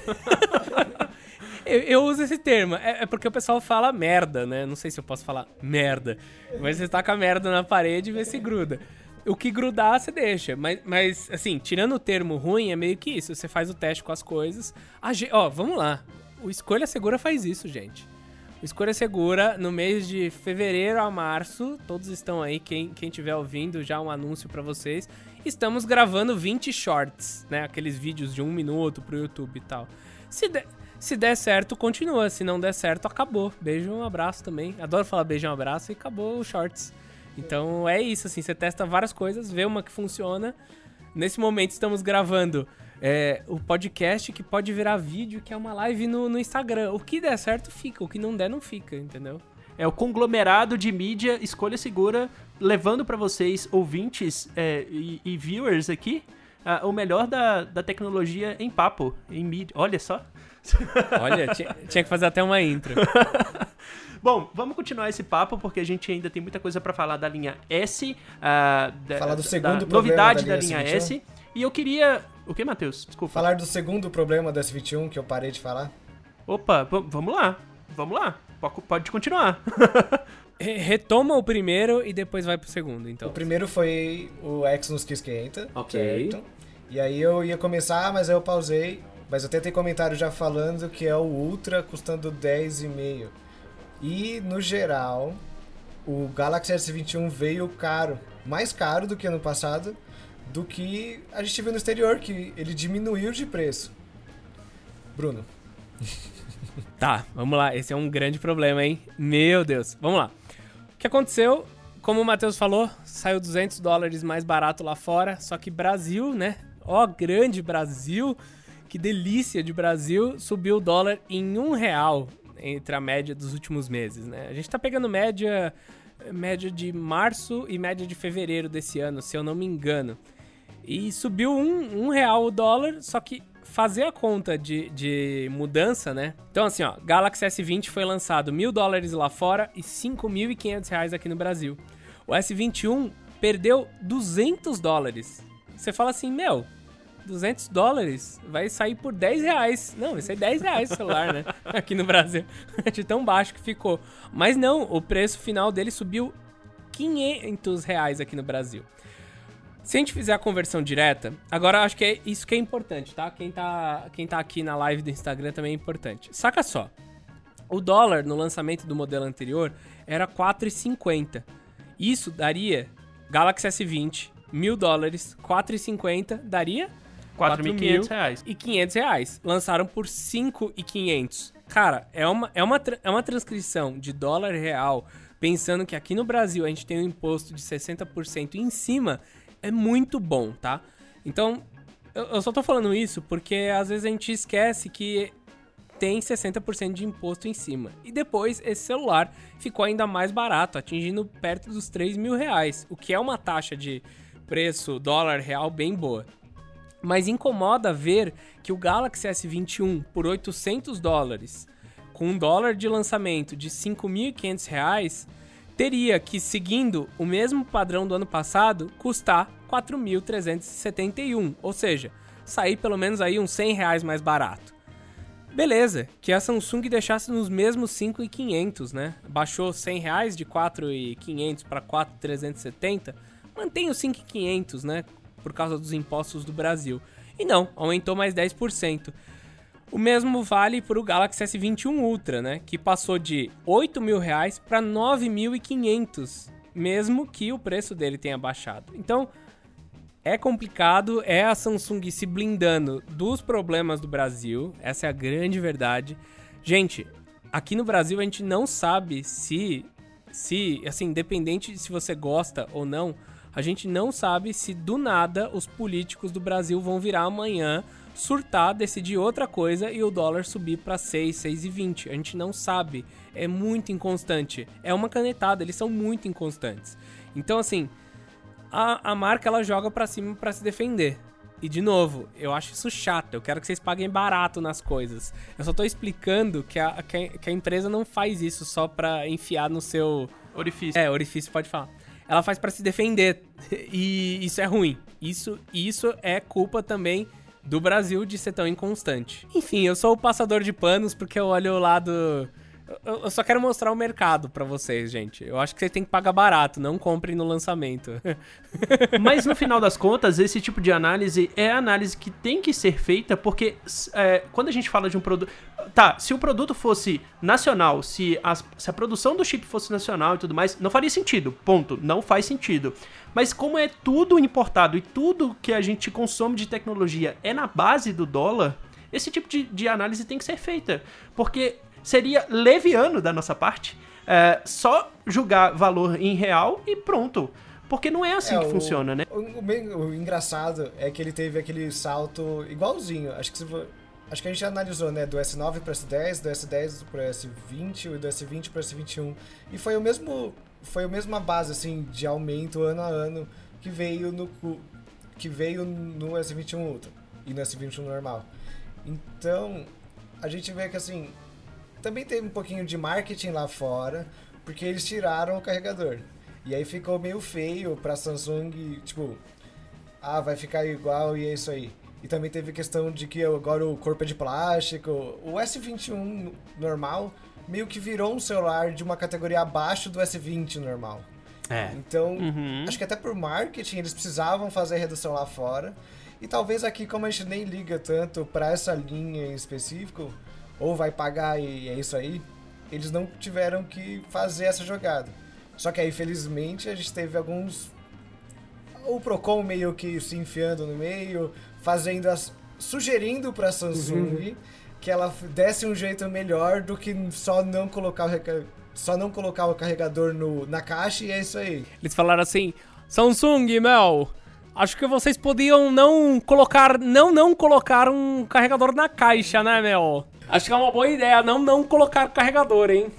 eu, eu, uso esse termo. É, é, porque o pessoal fala merda, né? Não sei se eu posso falar merda. Mas você taca merda na parede e vê se gruda. O que grudar, você deixa. Mas, mas, assim, tirando o termo ruim, é meio que isso. Você faz o teste com as coisas. A, ó, vamos lá. O Escolha Segura faz isso, gente. O Escolha Segura, no mês de fevereiro a março, todos estão aí, quem, quem tiver ouvindo, já um anúncio para vocês. Estamos gravando 20 shorts, né? Aqueles vídeos de um minuto pro YouTube e tal. Se der, se der certo, continua. Se não der certo, acabou. Beijo, um abraço também. Adoro falar beijo, um abraço e acabou os shorts. Então é isso, assim, você testa várias coisas, vê uma que funciona. Nesse momento estamos gravando é, o podcast que pode virar vídeo, que é uma live no, no Instagram. O que der certo fica, o que não der não fica, entendeu?
É o conglomerado de mídia escolha segura, levando para vocês, ouvintes é, e, e, viewers aqui, uh, o melhor da, da tecnologia em papo, em mídia. Olha só.
Olha, tinha, tinha que fazer até uma intro.
Bom, vamos continuar esse papo porque a gente ainda tem muita coisa para falar da linha S, uh,
da, falar do segundo
da novidade da linha, da linha S. E eu queria, o que, Matheus? Desculpa.
Falar do segundo problema da S21 que eu parei de falar.
Opa, vamos lá. Vamos lá. Pode continuar.
Retoma o primeiro e depois vai pro segundo, então.
O primeiro foi o Exynos que esquenta.
Ok.
Certo? E aí eu ia começar, mas aí eu pausei. Mas eu tentei comentário já falando que é o Ultra custando 10,5. E no geral, o Galaxy S21 veio caro, mais caro do que ano passado, do que a gente viu no exterior, que ele diminuiu de preço. Bruno.
Tá, vamos lá. Esse é um grande problema, hein? Meu Deus. Vamos lá. O que aconteceu? Como o Matheus falou, saiu 200 dólares mais barato lá fora. Só que Brasil, né? Ó, grande Brasil. Que delícia de Brasil. Subiu o dólar em um real entre a média dos últimos meses, né? A gente tá pegando média, média de março e média de fevereiro desse ano, se eu não me engano. E subiu um, um real o dólar, só que fazer a conta de, de mudança, né? Então, assim, ó, Galaxy S20 foi lançado mil dólares lá fora e 5.500 reais aqui no Brasil. O S21 perdeu 200 dólares. Você fala assim, meu, 200 dólares vai sair por 10 reais. Não, vai sair 10 reais o celular, né? Aqui no Brasil. De tão baixo que ficou. Mas não, o preço final dele subiu 500 reais aqui no Brasil. Se a gente fizer a conversão direta, agora acho que é isso que é importante, tá? Quem tá, quem tá aqui na live do Instagram também é importante. Saca só. O dólar no lançamento do modelo anterior era 4,50. Isso daria Galaxy S20, mil dólares, 4,50 daria
4.500 reais.
E 500 reais. Lançaram por 5.500. Cara, é uma, é, uma, é uma transcrição de dólar real, pensando que aqui no Brasil a gente tem um imposto de 60% em cima, é muito bom, tá? Então, eu, eu só tô falando isso porque às vezes a gente esquece que tem 60% de imposto em cima. E depois esse celular ficou ainda mais barato, atingindo perto dos 3 mil reais, o que é uma taxa de preço dólar real bem boa mas incomoda ver que o Galaxy S21 por 800 dólares, com um dólar de lançamento de 5.500 reais, teria que, seguindo o mesmo padrão do ano passado, custar 4.371, ou seja, sair pelo menos aí uns 100 reais mais barato. Beleza, que a Samsung deixasse nos mesmos 5,500, né? Baixou 100 reais de 4,500 para 4,370. Mantém os 5,500, né? Por causa dos impostos do Brasil. E não, aumentou mais 10%. O mesmo vale para o Galaxy S21 Ultra, né? Que passou de 8 mil reais para 9.500, mesmo que o preço dele tenha baixado. Então, é complicado, é a Samsung se blindando dos problemas do Brasil, essa é a grande verdade. Gente, aqui no Brasil a gente não sabe se, se, assim, independente de se você gosta ou não, a gente não sabe se do nada os políticos do Brasil vão virar amanhã, surtar, decidir outra coisa e o dólar subir para 6, 6,20. A gente não sabe, é muito inconstante. É uma canetada, eles são muito inconstantes. Então, assim, a, a marca ela joga para cima para se defender. E de novo, eu acho isso chato. Eu quero que vocês paguem barato nas coisas. Eu só tô explicando que a, que a empresa não faz isso só pra enfiar no seu.
Orifício.
É, orifício pode falar. Ela faz para se defender. E isso é ruim. Isso, isso é culpa também do Brasil de ser tão inconstante. Enfim, eu sou o passador de panos porque eu olho o lado eu, só quero mostrar o mercado para vocês, gente. Eu acho que vocês têm que pagar barato, não comprem no lançamento.
Mas no final das contas, esse tipo de análise é a análise que tem que ser feita, porque é, quando a gente fala de um produto. Tá, se o produto fosse nacional, se a, se a produção do chip fosse nacional e tudo mais, não faria sentido. Ponto. Não faz sentido. Mas como é tudo importado e tudo que a gente consome de tecnologia é na base do dólar, esse tipo de, de análise tem que ser feita. Porque seria leviano da nossa parte é, só julgar valor em real e pronto. Porque não é assim é, que o, funciona, né?
O, o, o, engraçado é que ele teve aquele salto igualzinho. Acho que, se, acho que a gente analisou, né? Do S9 para S10, do S10 para S20 e do S20 para S21. E foi o mesmo. Foi a mesma base, assim, de aumento ano a ano que veio no, que veio no S21 Ultra e no S21 normal. Então, a gente vê que assim, também teve um pouquinho de marketing lá fora, porque eles tiraram o carregador. E aí ficou meio feio pra Samsung, tipo, ah, vai ficar igual e é isso aí. E também teve questão de que agora o corpo é de plástico. O S21 normal meio que virou um celular de uma categoria abaixo do S20 normal.
É.
Então, uhum. acho que até por marketing eles precisavam fazer a redução lá fora. E talvez aqui, como a gente nem liga tanto para essa linha em específico, ou vai pagar e é isso aí, eles não tiveram que fazer essa jogada. Só que aí, felizmente, a gente teve alguns. O Procon meio que se enfiando no meio, fazendo as. sugerindo pra Samsung uhum. que ela desse um jeito melhor do que só não colocar o, só não colocar o carregador no, na caixa e é isso aí.
Eles falaram assim: Samsung, Mel, acho que vocês podiam não colocar. Não, não colocar um carregador na caixa, né, Mel? Acho que é uma boa ideia não não colocar carregador, hein?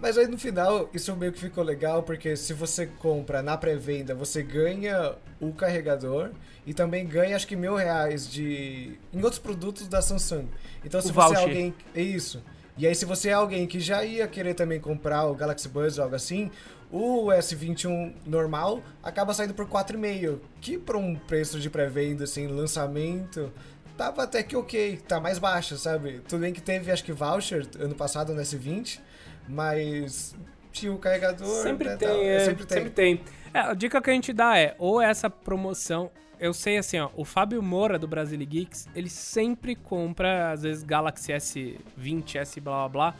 Mas aí no final, isso meio que ficou legal, porque se você compra na pré-venda, você ganha o carregador e também ganha acho que mil reais de. em outros produtos da Samsung. Então se o você é voucher. é alguém. É isso. E aí, se você é alguém que já ia querer também comprar o Galaxy Buds ou algo assim, o S21 normal acaba saindo por 4,5, que para um preço de pré-venda, assim, lançamento, tava até que ok, tá mais baixo, sabe? Tudo bem que teve, acho que voucher ano passado no S20, mas tinha o carregador.
Sempre né, tem, é, sempre tem. Sempre tem. É, a dica que a gente dá é, ou essa promoção. Eu sei assim, ó, o Fábio Moura do Brasil Geeks, ele sempre compra, às vezes, Galaxy S20, S blá blá blá.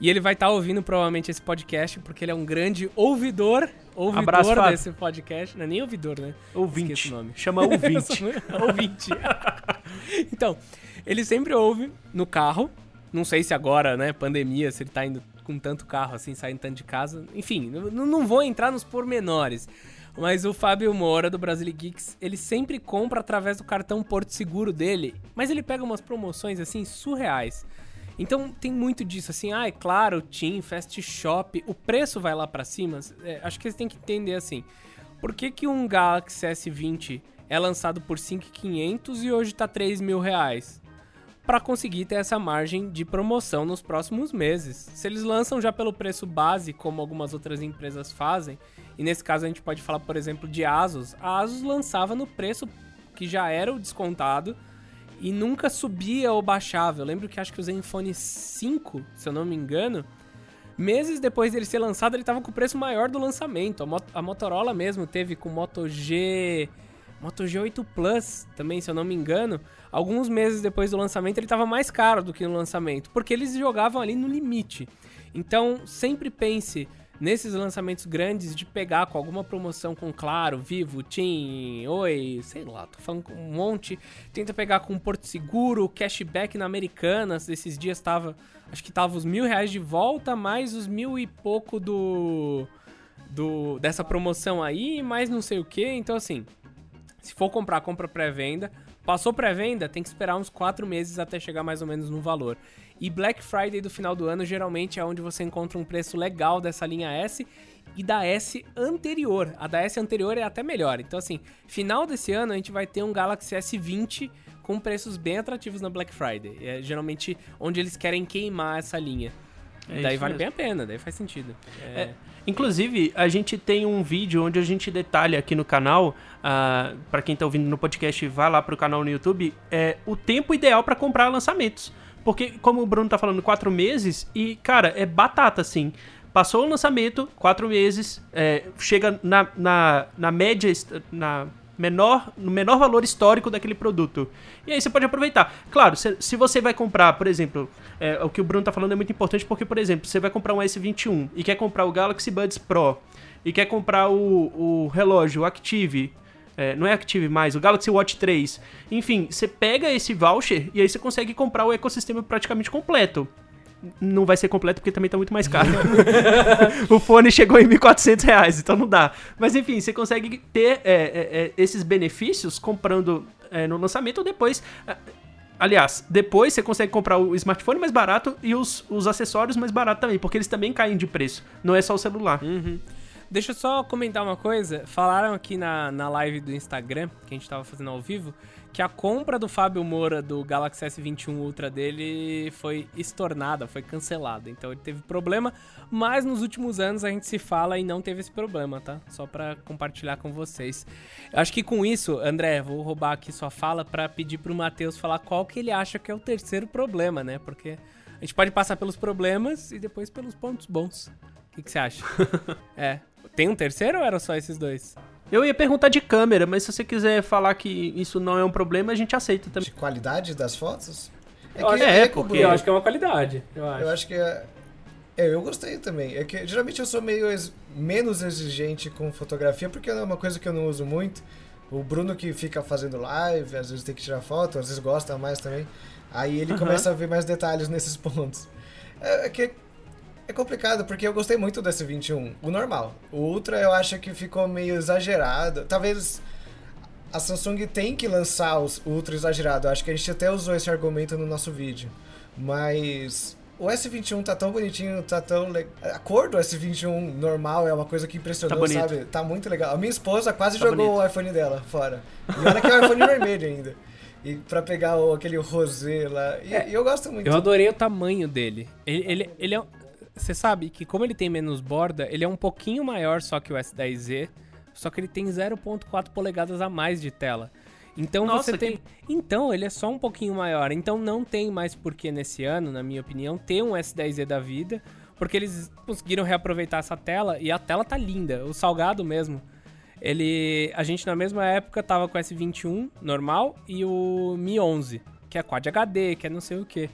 E ele vai estar tá ouvindo provavelmente esse podcast, porque ele é um grande ouvidor ouvidor Abraço, desse podcast. Não é nem ouvidor, né?
Ouvinte. o nome. Chama ouvinte.
ouvinte. então, ele sempre ouve no carro. Não sei se agora, né, pandemia, se ele tá indo com tanto carro assim, saindo tanto de casa. Enfim, não, não vou entrar nos pormenores. Mas o Fábio Moura, do Brasil Geeks, ele sempre compra através do cartão Porto Seguro dele. Mas ele pega umas promoções, assim, surreais. Então tem muito disso, assim, ah, é claro, Team, Fast Shop, o preço vai lá para cima. É, acho que você tem que entender assim. Por que, que um Galaxy S20 é lançado por 5.500 e hoje tá 3 mil reais? Para conseguir ter essa margem de promoção nos próximos meses. Se eles lançam já pelo preço base, como algumas outras empresas fazem, e nesse caso a gente pode falar, por exemplo, de Asus, a Asus lançava no preço que já era o descontado e nunca subia ou baixava. Eu lembro que acho que o Zenfone 5, se eu não me engano, meses depois dele ser lançado, ele tava com o preço maior do lançamento. A, Mot a Motorola mesmo teve com o Moto G. Moto G8 Plus, também, se eu não me engano, alguns meses depois do lançamento ele tava mais caro do que no lançamento, porque eles jogavam ali no limite. Então, sempre pense nesses lançamentos grandes de pegar com alguma promoção com Claro, Vivo, TIM, Oi, sei lá, tô falando com um monte. Tenta pegar com Porto Seguro, cashback na Americanas. Esses dias tava, acho que tava os mil reais de volta, mais os mil e pouco do, do dessa promoção aí, mais não sei o que. Então, assim, se for comprar, compra pré-venda. Passou pré-venda, tem que esperar uns 4 meses até chegar mais ou menos no valor. E Black Friday do final do ano geralmente é onde você encontra um preço legal dessa linha S e da S anterior. A da S anterior é até melhor. Então, assim, final desse ano a gente vai ter um Galaxy S20 com preços bem atrativos na Black Friday. É geralmente onde eles querem queimar essa linha. É daí vale mesmo. bem a pena, daí faz sentido.
É... É, inclusive, a gente tem um vídeo onde a gente detalha aqui no canal, uh, ah, para quem tá ouvindo no podcast, vai lá pro canal no YouTube, é o tempo ideal para comprar lançamentos. Porque, como o Bruno tá falando, quatro meses, e, cara, é batata, assim. Passou o lançamento, quatro meses, é, chega na, na, na média, na menor, no menor valor histórico daquele produto. E aí você pode aproveitar. Claro, se, se você vai comprar, por exemplo, é, o que o Bruno tá falando é muito importante porque, por exemplo, você vai comprar um S21 e quer comprar o Galaxy Buds Pro e quer comprar o, o relógio, o Active, é, não é Active mais, o Galaxy Watch 3. Enfim, você pega esse voucher e aí você consegue comprar o ecossistema praticamente completo. Não vai ser completo porque também tá muito mais caro. o fone chegou em 1.400 reais, então não dá. Mas enfim, você consegue ter é, é, é esses benefícios comprando é, no lançamento ou depois. É, aliás, depois você consegue comprar o smartphone mais barato e os, os acessórios mais barato também, porque eles também caem de preço. Não é só o celular.
Uhum. Deixa eu só comentar uma coisa. Falaram aqui na, na live do Instagram, que a gente tava fazendo ao vivo, que a compra do Fábio Moura do Galaxy S21 Ultra dele foi estornada, foi cancelada. Então ele teve problema, mas nos últimos anos a gente se fala e não teve esse problema, tá? Só para compartilhar com vocês. Eu acho que com isso, André, vou roubar aqui sua fala para pedir pro Matheus falar qual que ele acha que é o terceiro problema, né? Porque a gente pode passar pelos problemas e depois pelos pontos bons. O que, que você acha? é. Tem um terceiro ou eram só esses dois?
Eu ia perguntar de câmera, mas se você quiser falar que isso não é um problema, a gente aceita também.
De qualidade das fotos?
É, que, é, é porque eu acho que é uma qualidade. Eu acho,
eu acho que é, é. Eu gostei também. É que geralmente eu sou meio ex, menos exigente com fotografia, porque é uma coisa que eu não uso muito. O Bruno que fica fazendo live, às vezes tem que tirar foto, às vezes gosta mais também. Aí ele uhum. começa a ver mais detalhes nesses pontos. É, é que é complicado, porque eu gostei muito desse 21, o normal. O Ultra eu acho que ficou meio exagerado. Talvez a Samsung tem que lançar o Ultra exagerado. Eu acho que a gente até usou esse argumento no nosso vídeo. Mas o S21 tá tão bonitinho, tá tão legal. A cor do S21 normal é uma coisa que impressionou, tá sabe? Tá muito legal. A minha esposa quase tá jogou bonito. o iPhone dela fora. E olha que é o iPhone vermelho ainda. E pra pegar o, aquele rosé lá. E, é, eu gosto muito.
Eu adorei o tamanho dele. Ele, ele, ele é você sabe que como ele tem menos borda, ele é um pouquinho maior só que o S10Z, só que ele tem 0.4 polegadas a mais de tela. Então Nossa, você tem. Que... Então, ele é só um pouquinho maior. Então não tem mais porquê nesse ano, na minha opinião, ter um S10Z da vida. Porque eles conseguiram reaproveitar essa tela e a tela tá linda. O salgado mesmo. Ele. A gente na mesma época tava com o S21 normal e o Mi 11, que é Quad HD, que é não sei o que.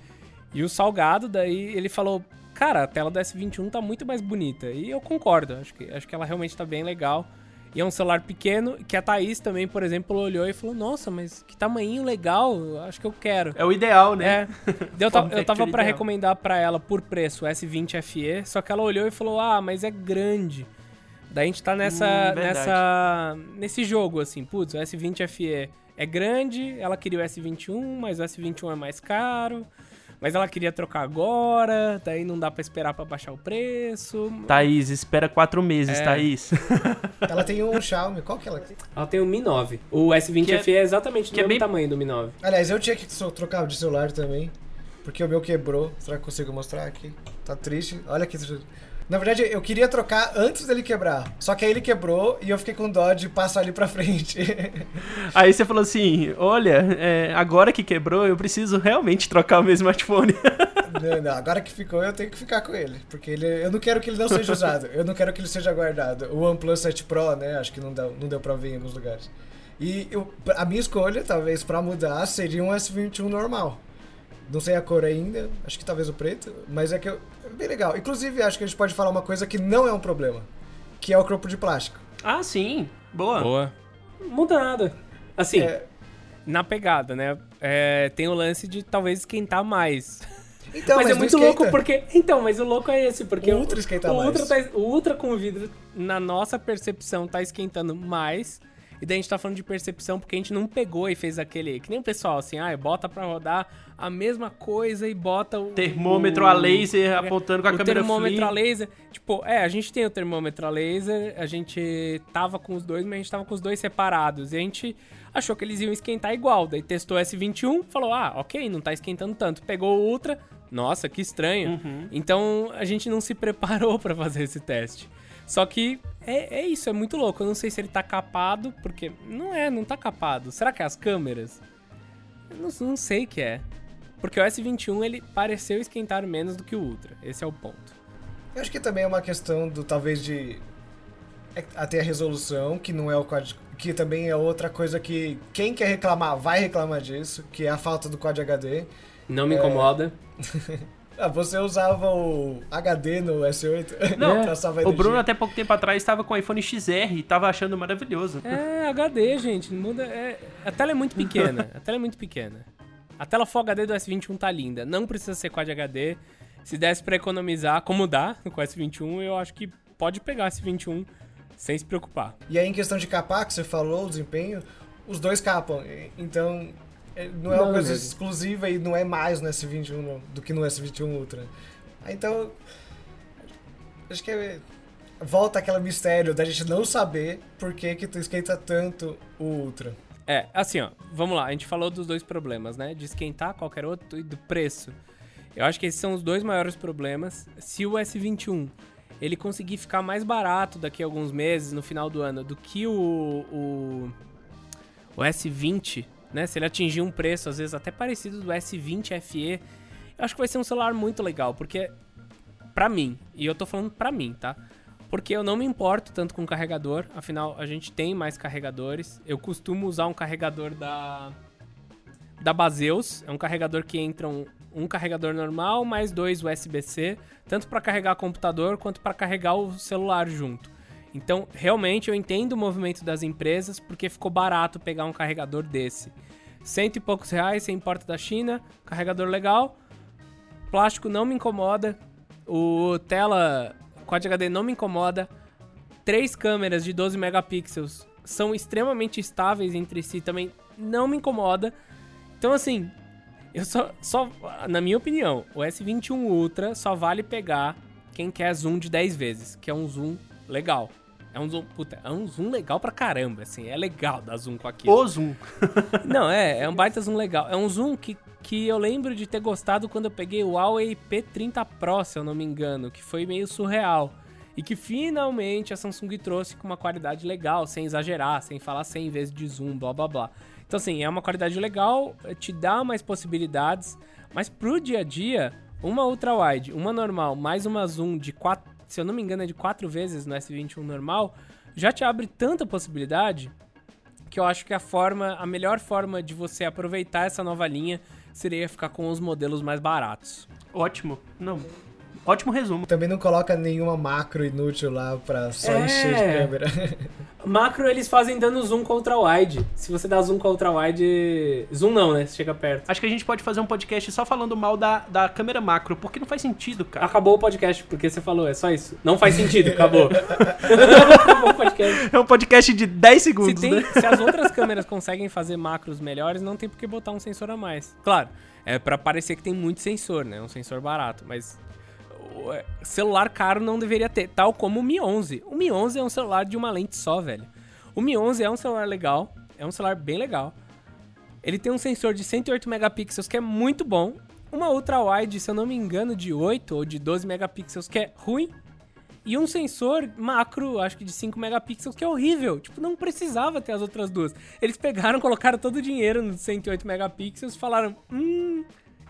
E o salgado, daí ele falou: cara, a tela do S21 tá muito mais bonita. E eu concordo, acho que, acho que ela realmente tá bem legal. E é um celular pequeno, que a Thaís também, por exemplo, olhou e falou: Nossa, mas que tamanho legal, acho que eu quero.
É o ideal, né?
É. eu, eu tava para recomendar para ela por preço o S20 FE, só que ela olhou e falou: Ah, mas é grande. Daí a gente tá nessa. Hum, nessa nesse jogo, assim, putz, o S20 FE é grande, ela queria o S21, mas o S21 é mais caro. Mas ela queria trocar agora, daí não dá para esperar para baixar o preço.
Thaís, espera quatro meses, é. Thaís.
ela tem um Xiaomi, qual que ela tem?
Ela tem o Mi 9. O S20 FE é, é exatamente do é mesmo é bem... tamanho do Mi 9.
Aliás, eu tinha que trocar de celular também, porque o meu quebrou. Será que consigo mostrar aqui? Tá triste. Olha aqui. Na verdade, eu queria trocar antes dele quebrar. Só que aí ele quebrou e eu fiquei com dó de passar ali pra frente.
Aí você falou assim: olha, é, agora que quebrou, eu preciso realmente trocar o meu smartphone.
não, não, agora que ficou, eu tenho que ficar com ele. Porque ele, eu não quero que ele não seja usado. Eu não quero que ele seja guardado. O OnePlus 7 Pro, né? Acho que não deu, não deu pra ver em alguns lugares. E eu, a minha escolha, talvez, pra mudar, seria um S21 normal. Não sei a cor ainda, acho que talvez o preto, mas é que eu, bem legal. Inclusive, acho que a gente pode falar uma coisa que não é um problema, que é o corpo de plástico.
Ah, sim. Boa.
Boa. Não muda nada. Assim, é... na pegada, né? É, tem o lance de talvez esquentar mais. Então, mas, mas é muito louco porque. Então, mas o louco é esse, porque.
O Ultra esquenta
o,
mais.
Ultra tá, o Ultra com vidro, na nossa percepção, tá esquentando mais. E daí a gente tá falando de percepção porque a gente não pegou e fez aquele. Que nem o pessoal, assim, ah, bota pra rodar a mesma coisa e bota o.
Termômetro
o,
a laser apontando com a câmera
termômetro
free.
a laser. Tipo, é, a gente tem o termômetro a laser, a gente tava com os dois, mas a gente tava com os dois separados. E a gente achou que eles iam esquentar igual. Daí testou S21, falou, ah, ok, não tá esquentando tanto. Pegou o Ultra, nossa, que estranho.
Uhum.
Então a gente não se preparou para fazer esse teste. Só que é, é, isso, é muito louco. Eu não sei se ele tá capado, porque não é, não tá capado. Será que é as câmeras? Eu não, não sei o que é. Porque o S21 ele pareceu esquentar menos do que o Ultra. Esse é o ponto.
Eu acho que também é uma questão do talvez de é, até a resolução, que não é o código, que também é outra coisa que quem quer reclamar vai reclamar disso, que é a falta do código HD.
Não me incomoda.
Ah, você usava o HD no S8?
Não, o Bruno até pouco tempo atrás estava com o iPhone XR e estava achando maravilhoso.
É, HD, gente, muda. É... A tela é muito pequena. a tela é muito pequena. A tela Full HD do S21 tá linda. Não precisa ser Quad HD. Se desse para economizar, como dá com o S21, eu acho que pode pegar S21 sem se preocupar.
E aí, em questão de capar, que você falou, o desempenho, os dois capam. Então, é, não é uma coisa mesmo. exclusiva e não é mais no S21 do que no S21 Ultra. Então, acho que é, volta aquele mistério da gente não saber por que que tu esquenta tanto o Ultra.
É, assim, ó, vamos lá, a gente falou dos dois problemas, né? De esquentar qualquer outro e do preço. Eu acho que esses são os dois maiores problemas. Se o S21 ele conseguir ficar mais barato daqui a alguns meses, no final do ano, do que o, o, o S20, né? Se ele atingir um preço, às vezes, até parecido do S20 FE, eu acho que vai ser um celular muito legal, porque, pra mim, e eu tô falando pra mim, tá? Porque eu não me importo tanto com carregador, afinal, a gente tem mais carregadores. Eu costumo usar um carregador da da Baseus, é um carregador que entra um, um carregador normal mais dois USB-C, tanto para carregar computador quanto para carregar o celular junto. Então, realmente eu entendo o movimento das empresas porque ficou barato pegar um carregador desse. Cento e poucos reais, sem importa da China, carregador legal, plástico não me incomoda, o tela Quad HD não me incomoda, três câmeras de 12 megapixels são extremamente estáveis entre si, também não me incomoda. Então, assim, eu só, só, na minha opinião, o S21 Ultra só vale pegar quem quer zoom de 10 vezes, que é um zoom legal. É um zoom, puta, é um zoom legal pra caramba, assim. É legal dar zoom com aquilo.
O zoom.
Não, é, é um baita zoom legal. É um zoom que, que eu lembro de ter gostado quando eu peguei o Huawei P30 Pro, se eu não me engano, que foi meio surreal. E que finalmente a Samsung trouxe com uma qualidade legal, sem exagerar, sem falar 100 vezes de zoom, blá blá blá. Então, assim, é uma qualidade legal, te dá mais possibilidades, mas pro dia a dia, uma ultra wide, uma normal, mais uma zoom de 4 se eu não me engano, é de quatro vezes no S21 normal, já te abre tanta possibilidade que eu acho que a forma, a melhor forma de você aproveitar essa nova linha seria ficar com os modelos mais baratos.
Ótimo. Não, Ótimo resumo.
Também não coloca nenhuma macro inútil lá pra só é. encher de câmera.
Macro eles fazem dando zoom contra wide. Se você dá zoom contra wide. Zoom não, né? Você chega perto.
Acho que a gente pode fazer um podcast só falando mal da, da câmera macro, porque não faz sentido, cara.
Acabou o podcast, porque você falou, é só isso. Não faz sentido, acabou. acabou
o podcast. É um podcast de 10 segundos,
se,
tem,
né? se as outras câmeras conseguem fazer macros melhores, não tem por que botar um sensor a mais. Claro, é para parecer que tem muito sensor, né? Um sensor barato, mas celular caro não deveria ter, tal como o Mi 11. O Mi 11 é um celular de uma lente só, velho. O Mi 11 é um celular legal, é um celular bem legal. Ele tem um sensor de 108 megapixels que é muito bom, uma ultra wide, se eu não me engano, de 8 ou de 12 megapixels que é ruim, e um sensor macro, acho que de 5 megapixels, que é horrível. Tipo, não precisava ter as outras duas. Eles pegaram, colocaram todo o dinheiro no 108 megapixels, falaram, hum,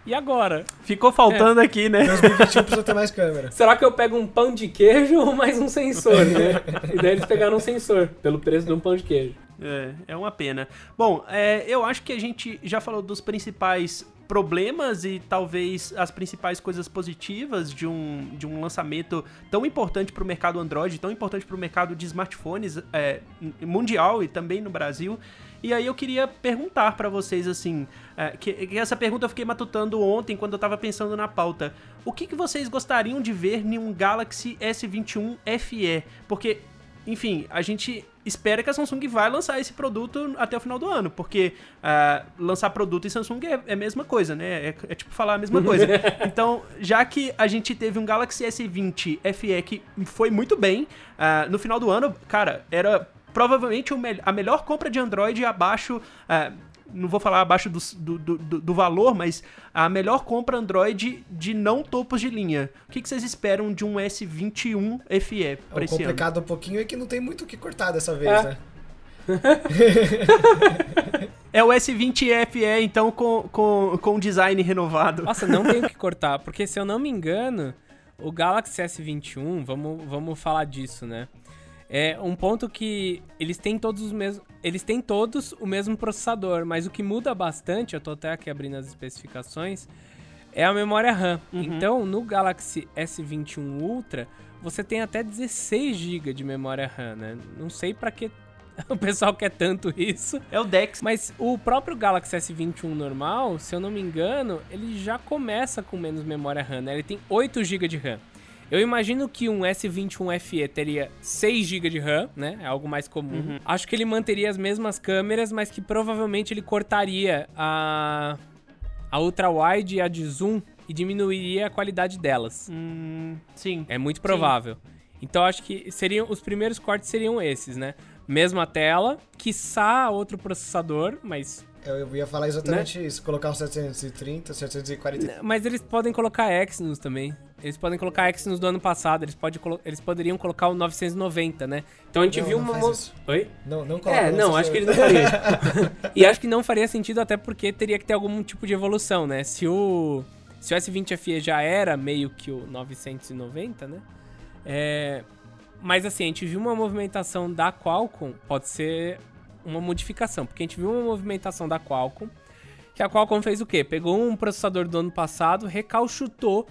e agora?
Ficou faltando é. aqui, né?
2021 precisa ter mais câmera.
Será que eu pego um pão de queijo ou mais um sensor, né? e daí eles pegaram um sensor, pelo preço de um pão de queijo.
É, é uma pena. Bom, é, eu acho que a gente já falou dos principais problemas e talvez as principais coisas positivas de um, de um lançamento tão importante para o mercado Android, tão importante para o mercado de smartphones é, mundial e também no Brasil. E aí eu queria perguntar para vocês assim, é, que, que, essa pergunta eu fiquei matutando ontem quando eu estava pensando na pauta. O que, que vocês gostariam de ver em um Galaxy S21 FE? Porque enfim, a gente espera que a Samsung vai lançar esse produto até o final do ano, porque uh, lançar produto em Samsung é, é, a mesma coisa, né? É, é, tipo falar a mesma coisa. então, já que a gente teve um Galaxy S20 FE que foi muito bem, uh, no final do ano, cara, era provavelmente a melhor compra de Android abaixo. Uh, não vou falar abaixo do, do, do, do, valor, mas a melhor compra Android de não topos de linha. O que, que vocês esperam de um S21 FE é,
ano? O complicado um pouquinho é que não tem muito o que cortar dessa vez, é. né?
é o S20 FE, então, com, com, com design renovado.
Nossa, não tem o que cortar, porque se eu não me engano, o Galaxy S21, vamos, vamos falar disso, né? É um ponto que eles têm todos os mesmos. Eles têm todos o mesmo processador, mas o que muda bastante, eu tô até aqui abrindo as especificações, é a memória RAM. Uhum. Então, no Galaxy S21 Ultra, você tem até 16 GB de memória RAM, né? Não sei para que o pessoal quer tanto isso.
É o Dex.
Mas o próprio Galaxy S21 normal, se eu não me engano, ele já começa com menos memória RAM, né? Ele tem 8 GB de RAM. Eu imagino que um S21 FE teria 6 GB de RAM, né? É algo mais comum. Uhum. Acho que ele manteria as mesmas câmeras, mas que provavelmente ele cortaria a, a ultra wide e a de zoom e diminuiria a qualidade delas.
Hum, sim.
É muito provável. Sim. Então acho que seriam os primeiros cortes seriam esses, né? Mesma tela, quiçá outro processador, mas
eu ia falar exatamente né? isso, colocar um 730, 740.
Mas eles podem colocar Exynos também. Eles podem colocar Exynos do ano passado, eles, pode, eles poderiam colocar o 990, né? Então a gente
não,
viu
não
uma.
Oi? Não, não coloca.
É, não, acho que ele não faria. e acho que não faria sentido até porque teria que ter algum tipo de evolução, né? Se o. Se o S20 FE já era meio que o 990, né? É, mas assim, a gente viu uma movimentação da Qualcomm, pode ser uma modificação, porque a gente viu uma movimentação da Qualcomm, que a Qualcomm fez o quê? Pegou um processador do ano passado, recalchutou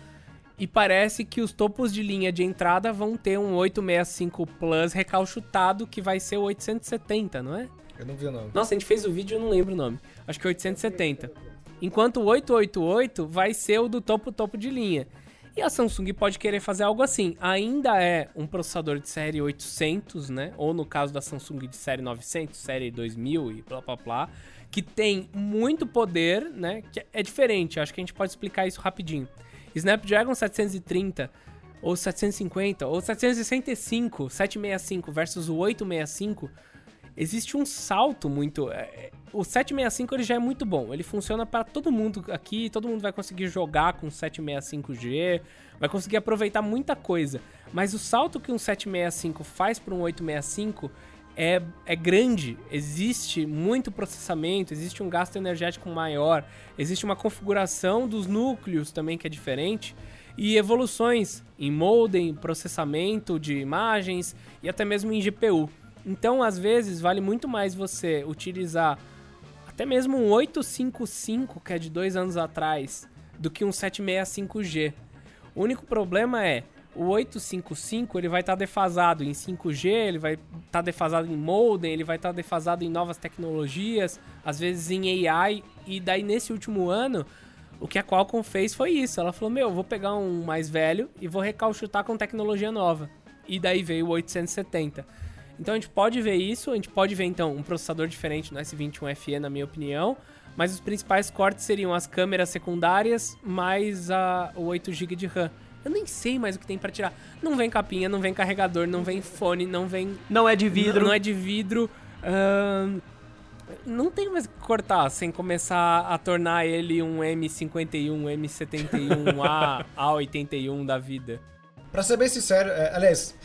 e parece que os topos de linha de entrada vão ter um 865 Plus recalchutado que vai ser o 870, não é?
Eu não vi o nome.
Nossa, a gente fez o vídeo e eu não lembro o nome. Acho que é 870. Enquanto o 888 vai ser o do topo topo de linha. E a Samsung pode querer fazer algo assim. Ainda é um processador de série 800, né? Ou no caso da Samsung de série 900, série 2000 e blá blá blá. Que tem muito poder, né? Que é diferente. Acho que a gente pode explicar isso rapidinho. Snapdragon 730 ou 750 ou 765, 765 versus o 865 existe um salto muito. É, é, o 765 ele já é muito bom. Ele funciona para todo mundo aqui. Todo mundo vai conseguir jogar com 765G, vai conseguir aproveitar muita coisa. Mas o salto que um 765 faz para um 865 é, é grande. Existe muito processamento, existe um gasto energético maior, existe uma configuração dos núcleos também que é diferente. E evoluções em modem, processamento de imagens e até mesmo em GPU. Então, às vezes, vale muito mais você utilizar até mesmo um 855, que é de dois anos atrás, do que um 765G. O único problema é, o 855 ele vai estar tá defasado em 5G, ele vai estar tá defasado em modem, ele vai estar tá defasado em novas tecnologias, às vezes em AI, e daí nesse último ano, o que a Qualcomm fez foi isso. Ela falou: Meu, vou pegar um mais velho e vou recalchutar com tecnologia nova. E daí veio o 870. Então a gente pode ver isso, a gente pode ver então um processador diferente no S21 FE, na minha opinião, mas os principais cortes seriam as câmeras secundárias mais a, o 8 GB de RAM. Eu nem sei mais o que tem para tirar. Não vem capinha, não vem carregador, não vem fone, não vem.
Não é de vidro.
Não, não é de vidro. Uh, não tem mais que cortar sem começar a tornar ele um M51, M71, A, A81 da vida.
Pra ser bem sincero, é, aliás,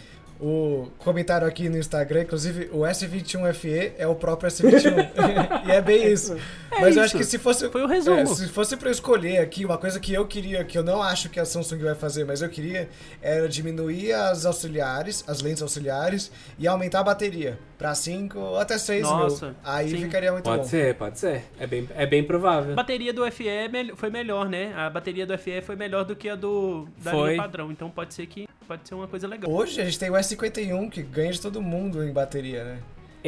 o comentário aqui no Instagram, inclusive, o S21FE é o próprio S21. e é bem isso.
É
Mas
isso.
eu acho que se fosse.
Foi o resumo.
é, se fosse pra eu escolher aqui, uma coisa que eu queria, que eu não acho que a Samsung vai fazer, mas eu queria, era diminuir as auxiliares, as lentes auxiliares, e aumentar a bateria. Pra 5 ou até 6
Nossa,
mil. Aí
sim.
ficaria muito
Pode
bom.
ser, pode ser. É bem, é bem provável.
A bateria do FE é foi melhor, né? A bateria do FE foi melhor do que a do da
Foi.
linha padrão. Então pode ser que pode ser uma coisa legal.
Hoje a gente tem o S51 que ganha de todo mundo em bateria, né?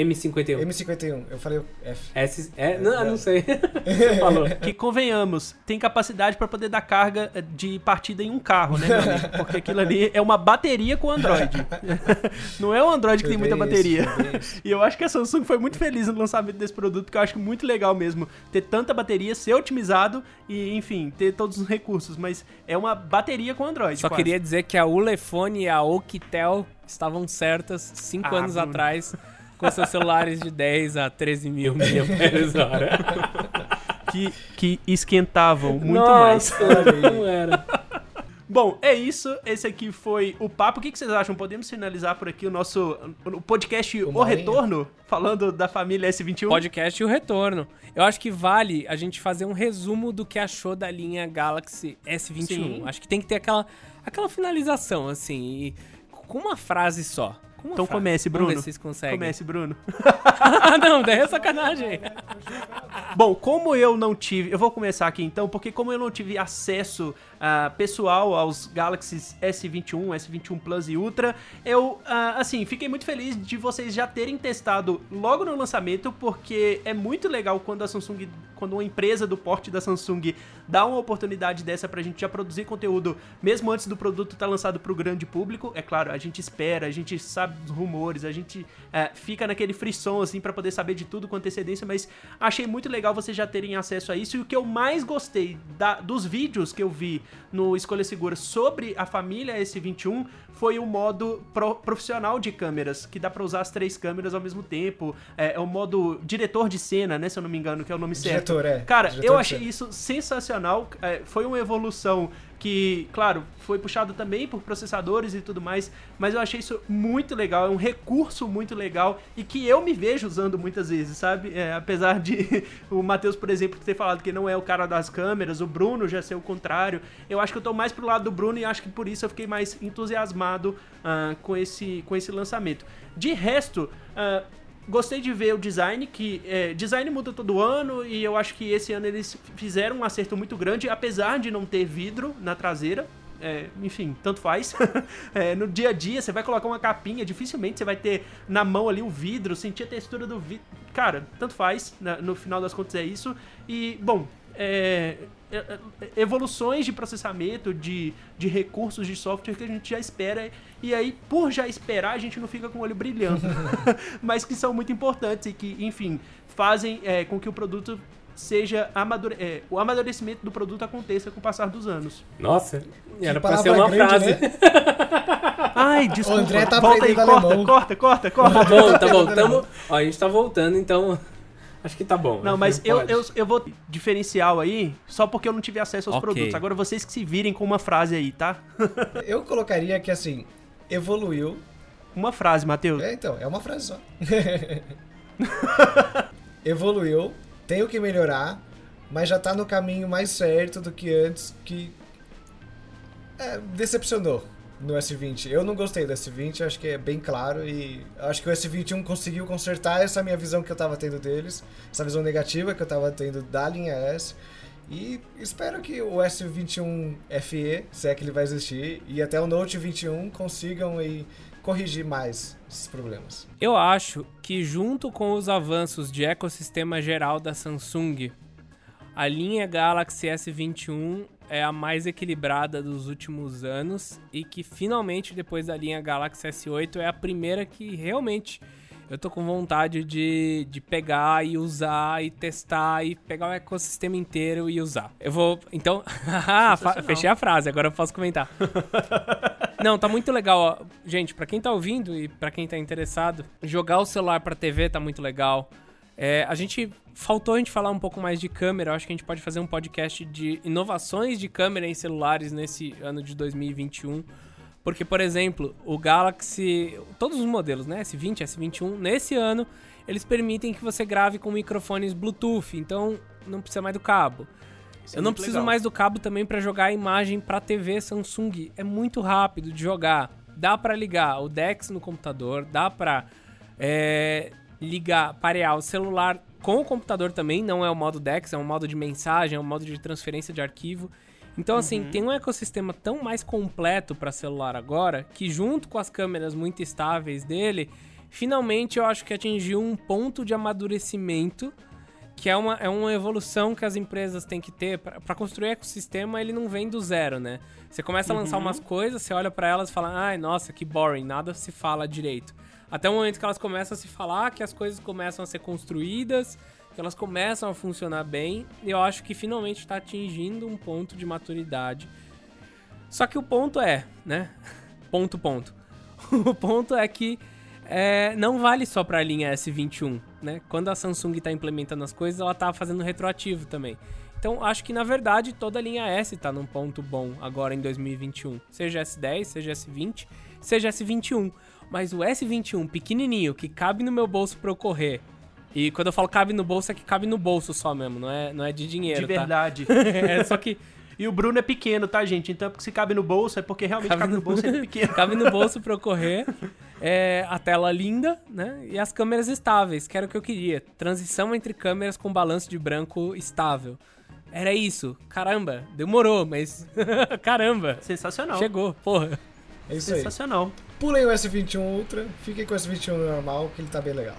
M51.
M51, eu falei o F.
S, é, não, não sei. Você falou.
Que convenhamos, tem capacidade para poder dar carga eh, de partida em um carro, né, meu amigo? Porque aquilo ali é uma bateria com Android. Não é o Android que tem
Foi
muita bateria.
isso.
E eu acho que a Samsung foi muito feliz no lançamento desse produto, porque eu acho muito legal mesmo ter tanta bateria, ser otimizado e, enfim, ter todos os recursos. Mas é uma bateria com Android.
Só
quase.
queria dizer que a Ulefone e a Oukitel estavam certas 5
Ah,
anos
Bruno.
atrás com seus celulares de 10 a 13 mil miliamperes hora.
que, que esquentavam muito
Nossa,
mais.
não era.
Bom, é isso. Esse aqui foi o papo. O que que vocês acham? Podemos finalizar por aqui o nosso o podcast O,
Uma horinha.
Retorno, falando da família S21?
Podcast e o retorno. Eu acho que vale a gente fazer um resumo do que achou da linha Galaxy S21.
Sim.
Acho que tem que ter aquela, aquela finalização, assim, e com uma frase só. Com
Então
frase.
comece,
Vamos
Bruno.
ver se vocês conseguem.
Comece, Bruno.
não, daí é sacanagem.
Bom, como eu não tive. Eu vou começar aqui então, porque como eu não tive acesso ah, pessoal aos Galaxy S21, S21 Plus e Ultra, eu, ah, assim, fiquei muito feliz de vocês já terem testado logo no lançamento, porque é muito legal quando a Samsung. Quando uma empresa do porte da Samsung dá uma oportunidade dessa pra gente já produzir conteúdo, mesmo antes do produto estar lançado pro grande público. É claro, a gente espera, a gente sabe dos rumores, a gente é, fica naquele frisson assim pra poder saber de tudo com antecedência, mas achei muito legal vocês já terem acesso a isso. E o que eu mais gostei da- dos vídeos que eu vi no Escolha Segura sobre a família S21 foi o modo pro- profissional de câmeras, que dá pra usar as três câmeras ao mesmo tempo. É, é o modo diretor de cena, né? Se eu não me engano, que é o nome certo.
Diretor, é.
Cara,
Diretor
eu achei isso sensacional. É, foi uma evolução que, claro, foi puxado também por processadores e tudo mais, mas eu achei isso muito legal, é um recurso muito legal e que eu me vejo usando muitas vezes, sabe? É, apesar de o Matheus, por exemplo, ter falado que não é o cara das câmeras, o Bruno já ser o contrário, eu acho que eu tô mais pro lado do Bruno e acho que por isso eu fiquei mais entusiasmado ah, com, esse, com esse lançamento. De resto, ah, Gostei de ver o design, que é, design muda todo ano e eu acho que esse ano eles fizeram um acerto muito grande, apesar de não ter vidro na traseira. É, enfim, tanto faz. É, no dia a dia, você vai colocar uma capinha, dificilmente você vai ter na mão ali o vidro, sentir a textura do vidro. Cara, tanto faz, na- no final das contas é isso. E, bom, é, evoluções de processamento, de, de recursos de software que a gente já espera. E aí, por já esperar, a gente não fica com o olho brilhando. Mas que são muito importantes e que, enfim, fazem é, com que o produto seja amadure... é, o amadurecimento do produto aconteça com o passar dos anos.
Nossa, era pra
palavra
ser uma
grande,
frase.
né?
Ai, desculpa.
André tá
Volta aí, corta,
alemão.
corta, corta, corta.
Tá bom, tá bom. Tamo... Ó, a gente tá voltando, então. Acho que tá bom.
Não, mas eu, eu, eu vou diferencial aí, só porque eu não tive acesso aos
Ok.
produtos. Agora vocês que se virem com uma frase aí, tá?
Eu colocaria que assim, evoluiu.
Uma frase, Matheus.
É, então, é uma frase só. evoluiu, tem o que melhorar, mas já tá no caminho mais certo do que antes, que é, decepcionou no S20. Eu não gostei do S20, acho que é bem claro e acho que o S21 conseguiu consertar essa minha visão que eu tava tendo deles, essa visão negativa que eu tava tendo da linha S. E espero que o S21 FE, se é que ele vai existir, e até o Note 21 consigam aí corrigir mais esses problemas.
Eu acho que junto com os avanços de ecossistema geral da Samsung, a linha Galaxy S21 é a mais equilibrada dos últimos anos e que finalmente depois da linha Galaxy S8 é a primeira que realmente eu tô com vontade de, de pegar e usar e testar e pegar o ecossistema inteiro e usar. Eu vou, então, fechei a frase, agora eu posso comentar. Não, tá muito legal, ó. Gente, pra quem tá ouvindo e pra quem tá interessado, jogar o celular pra TV tá muito legal. É, a gente faltou a gente falar um pouco mais de câmera. Eu acho que a gente pode fazer um podcast de inovações de câmera em celulares nesse ano de 2021, Porque, por exemplo, o Galaxy, todos os modelos, né, S20, S21, nesse ano, eles permitem que você grave com microfones Bluetooth, então não precisa mais do cabo.
Isso é
Eu não
muito
preciso
legal.
mais do cabo também pra jogar a imagem pra TV Samsung. É muito rápido de jogar. Dá pra ligar o DeX no computador, dá pra é, ligar, parear o celular com o computador também. Não é o modo DeX, é um modo de mensagem, é um modo de transferência de arquivo. Então, assim, tem um ecossistema tão mais completo pra celular agora que, junto com as câmeras muito estáveis dele, finalmente eu acho que atingiu um ponto de amadurecimento que é uma, é uma evolução que as empresas têm que ter para construir ecossistema, ele não vem do zero, né? Você começa a lançar umas coisas, você olha para elas e fala: "Ai, nossa, que boring, nada se fala direito". Até o momento que elas começam a se falar, que as coisas começam a ser construídas, que elas começam a funcionar bem, eu acho que finalmente está atingindo um ponto de maturidade. Só que o ponto é, né? Ponto, ponto. O ponto é que é, não vale só pra linha S21, né? Quando a Samsung tá implementando as coisas, ela tá fazendo retroativo também. Então, acho que na verdade toda a linha S tá num ponto bom agora em 2021. Seja S10, seja S20, seja S21. Mas o S21 pequenininho, que cabe no meu bolso pra eu correr. E quando eu falo cabe no bolso, é que cabe no bolso só mesmo, não é, não é de dinheiro,
De
tá?
verdade.
é só que
E o Bruno é pequeno, tá, gente? Então, se cabe no bolso, é porque realmente cabe, no bolso, ele é pequeno.
Cabe no bolso pra eu correr. É, a tela linda, né? E as câmeras estáveis, que era o que eu queria. Transição entre câmeras com balanço de branco estável. Era isso. Caramba, demorou, mas. Caramba.
Sensacional.
Chegou, porra.
É isso aí.
Sensacional.
Pulem o S21 Ultra, fiquem com o S21 normal, que ele tá bem legal.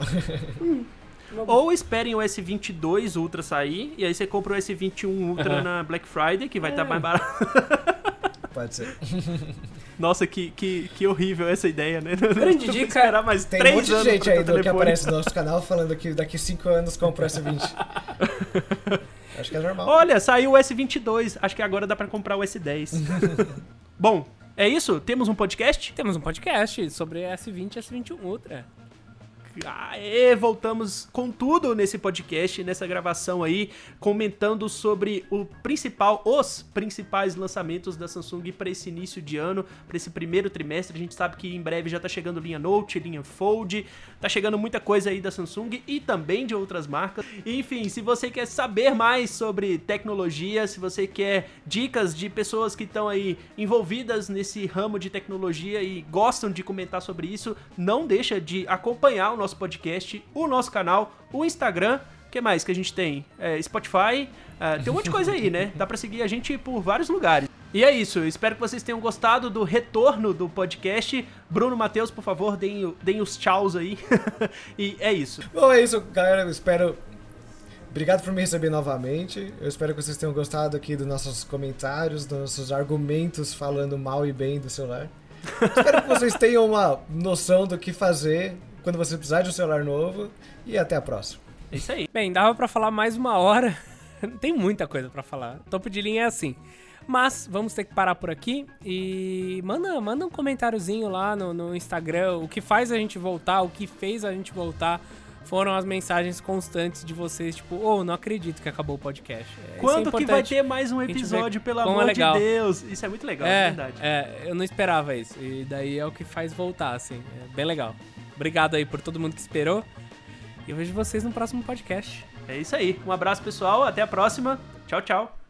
Ou esperem o S22 Ultra sair, e aí você compra o S21 Ultra na Black Friday, que vai estar
É.
mais barato.
Pode ser.
Nossa, que, que, que horrível essa ideia, né?
Grande dica.
esperar mais
Tem um
três
monte de
anos
gente aí do, que aparece no nosso canal falando que daqui 5 anos compra o S20. Acho que é normal.
Olha, saiu o S22. Acho que agora dá pra comprar o S10. Bom, é isso? Temos um podcast?
Temos um podcast sobre S20 e S21 Ultra.
Aê, voltamos com tudo nesse podcast, nessa gravação aí, comentando sobre o principal, os principais lançamentos da Samsung para esse início de ano, para esse primeiro trimestre. A gente sabe que em breve já tá chegando linha Note, linha Fold, tá chegando muita coisa aí da Samsung e também de outras marcas. Enfim, se você quer saber mais sobre tecnologia, se você quer dicas de pessoas que estão aí envolvidas nesse ramo de tecnologia e gostam de comentar sobre isso, não deixa de acompanhar o nosso podcast, o nosso canal, o Instagram. O que mais que a gente tem? É, Spotify, é, tem um monte de coisa aí, né? Dá pra seguir a gente por vários lugares. E é isso, espero que vocês tenham gostado do retorno do podcast. Bruno, Matheus, por favor, deem, deem os tchauz aí. e é isso.
Bom, é isso, galera. Eu espero. Obrigado por me receber novamente. Eu espero que vocês tenham gostado aqui dos nossos comentários, dos nossos argumentos falando mal e bem do celular. espero que vocês tenham uma noção do que fazer quando você precisar de um celular novo. E até a próxima.
É isso aí.
Bem, dava pra falar mais uma hora. Tem muita coisa pra falar. Topo de linha é assim. Mas vamos ter que parar por aqui e manda, manda um comentáriozinho lá no, no Instagram. O que faz a gente voltar, o que fez a gente voltar foram as mensagens constantes de vocês, tipo, oh, não acredito que acabou o podcast. É, é
Quando que vai ter mais um episódio, pelo
é
amor
legal.
de Deus? Isso é muito legal, é,
É,
verdade.
é, eu não esperava isso. E daí é o que faz voltar, assim. É bem legal. Obrigado aí por todo mundo que esperou. E eu vejo vocês no próximo podcast.
É isso aí. Um abraço, pessoal. Até a próxima. Tchau, tchau.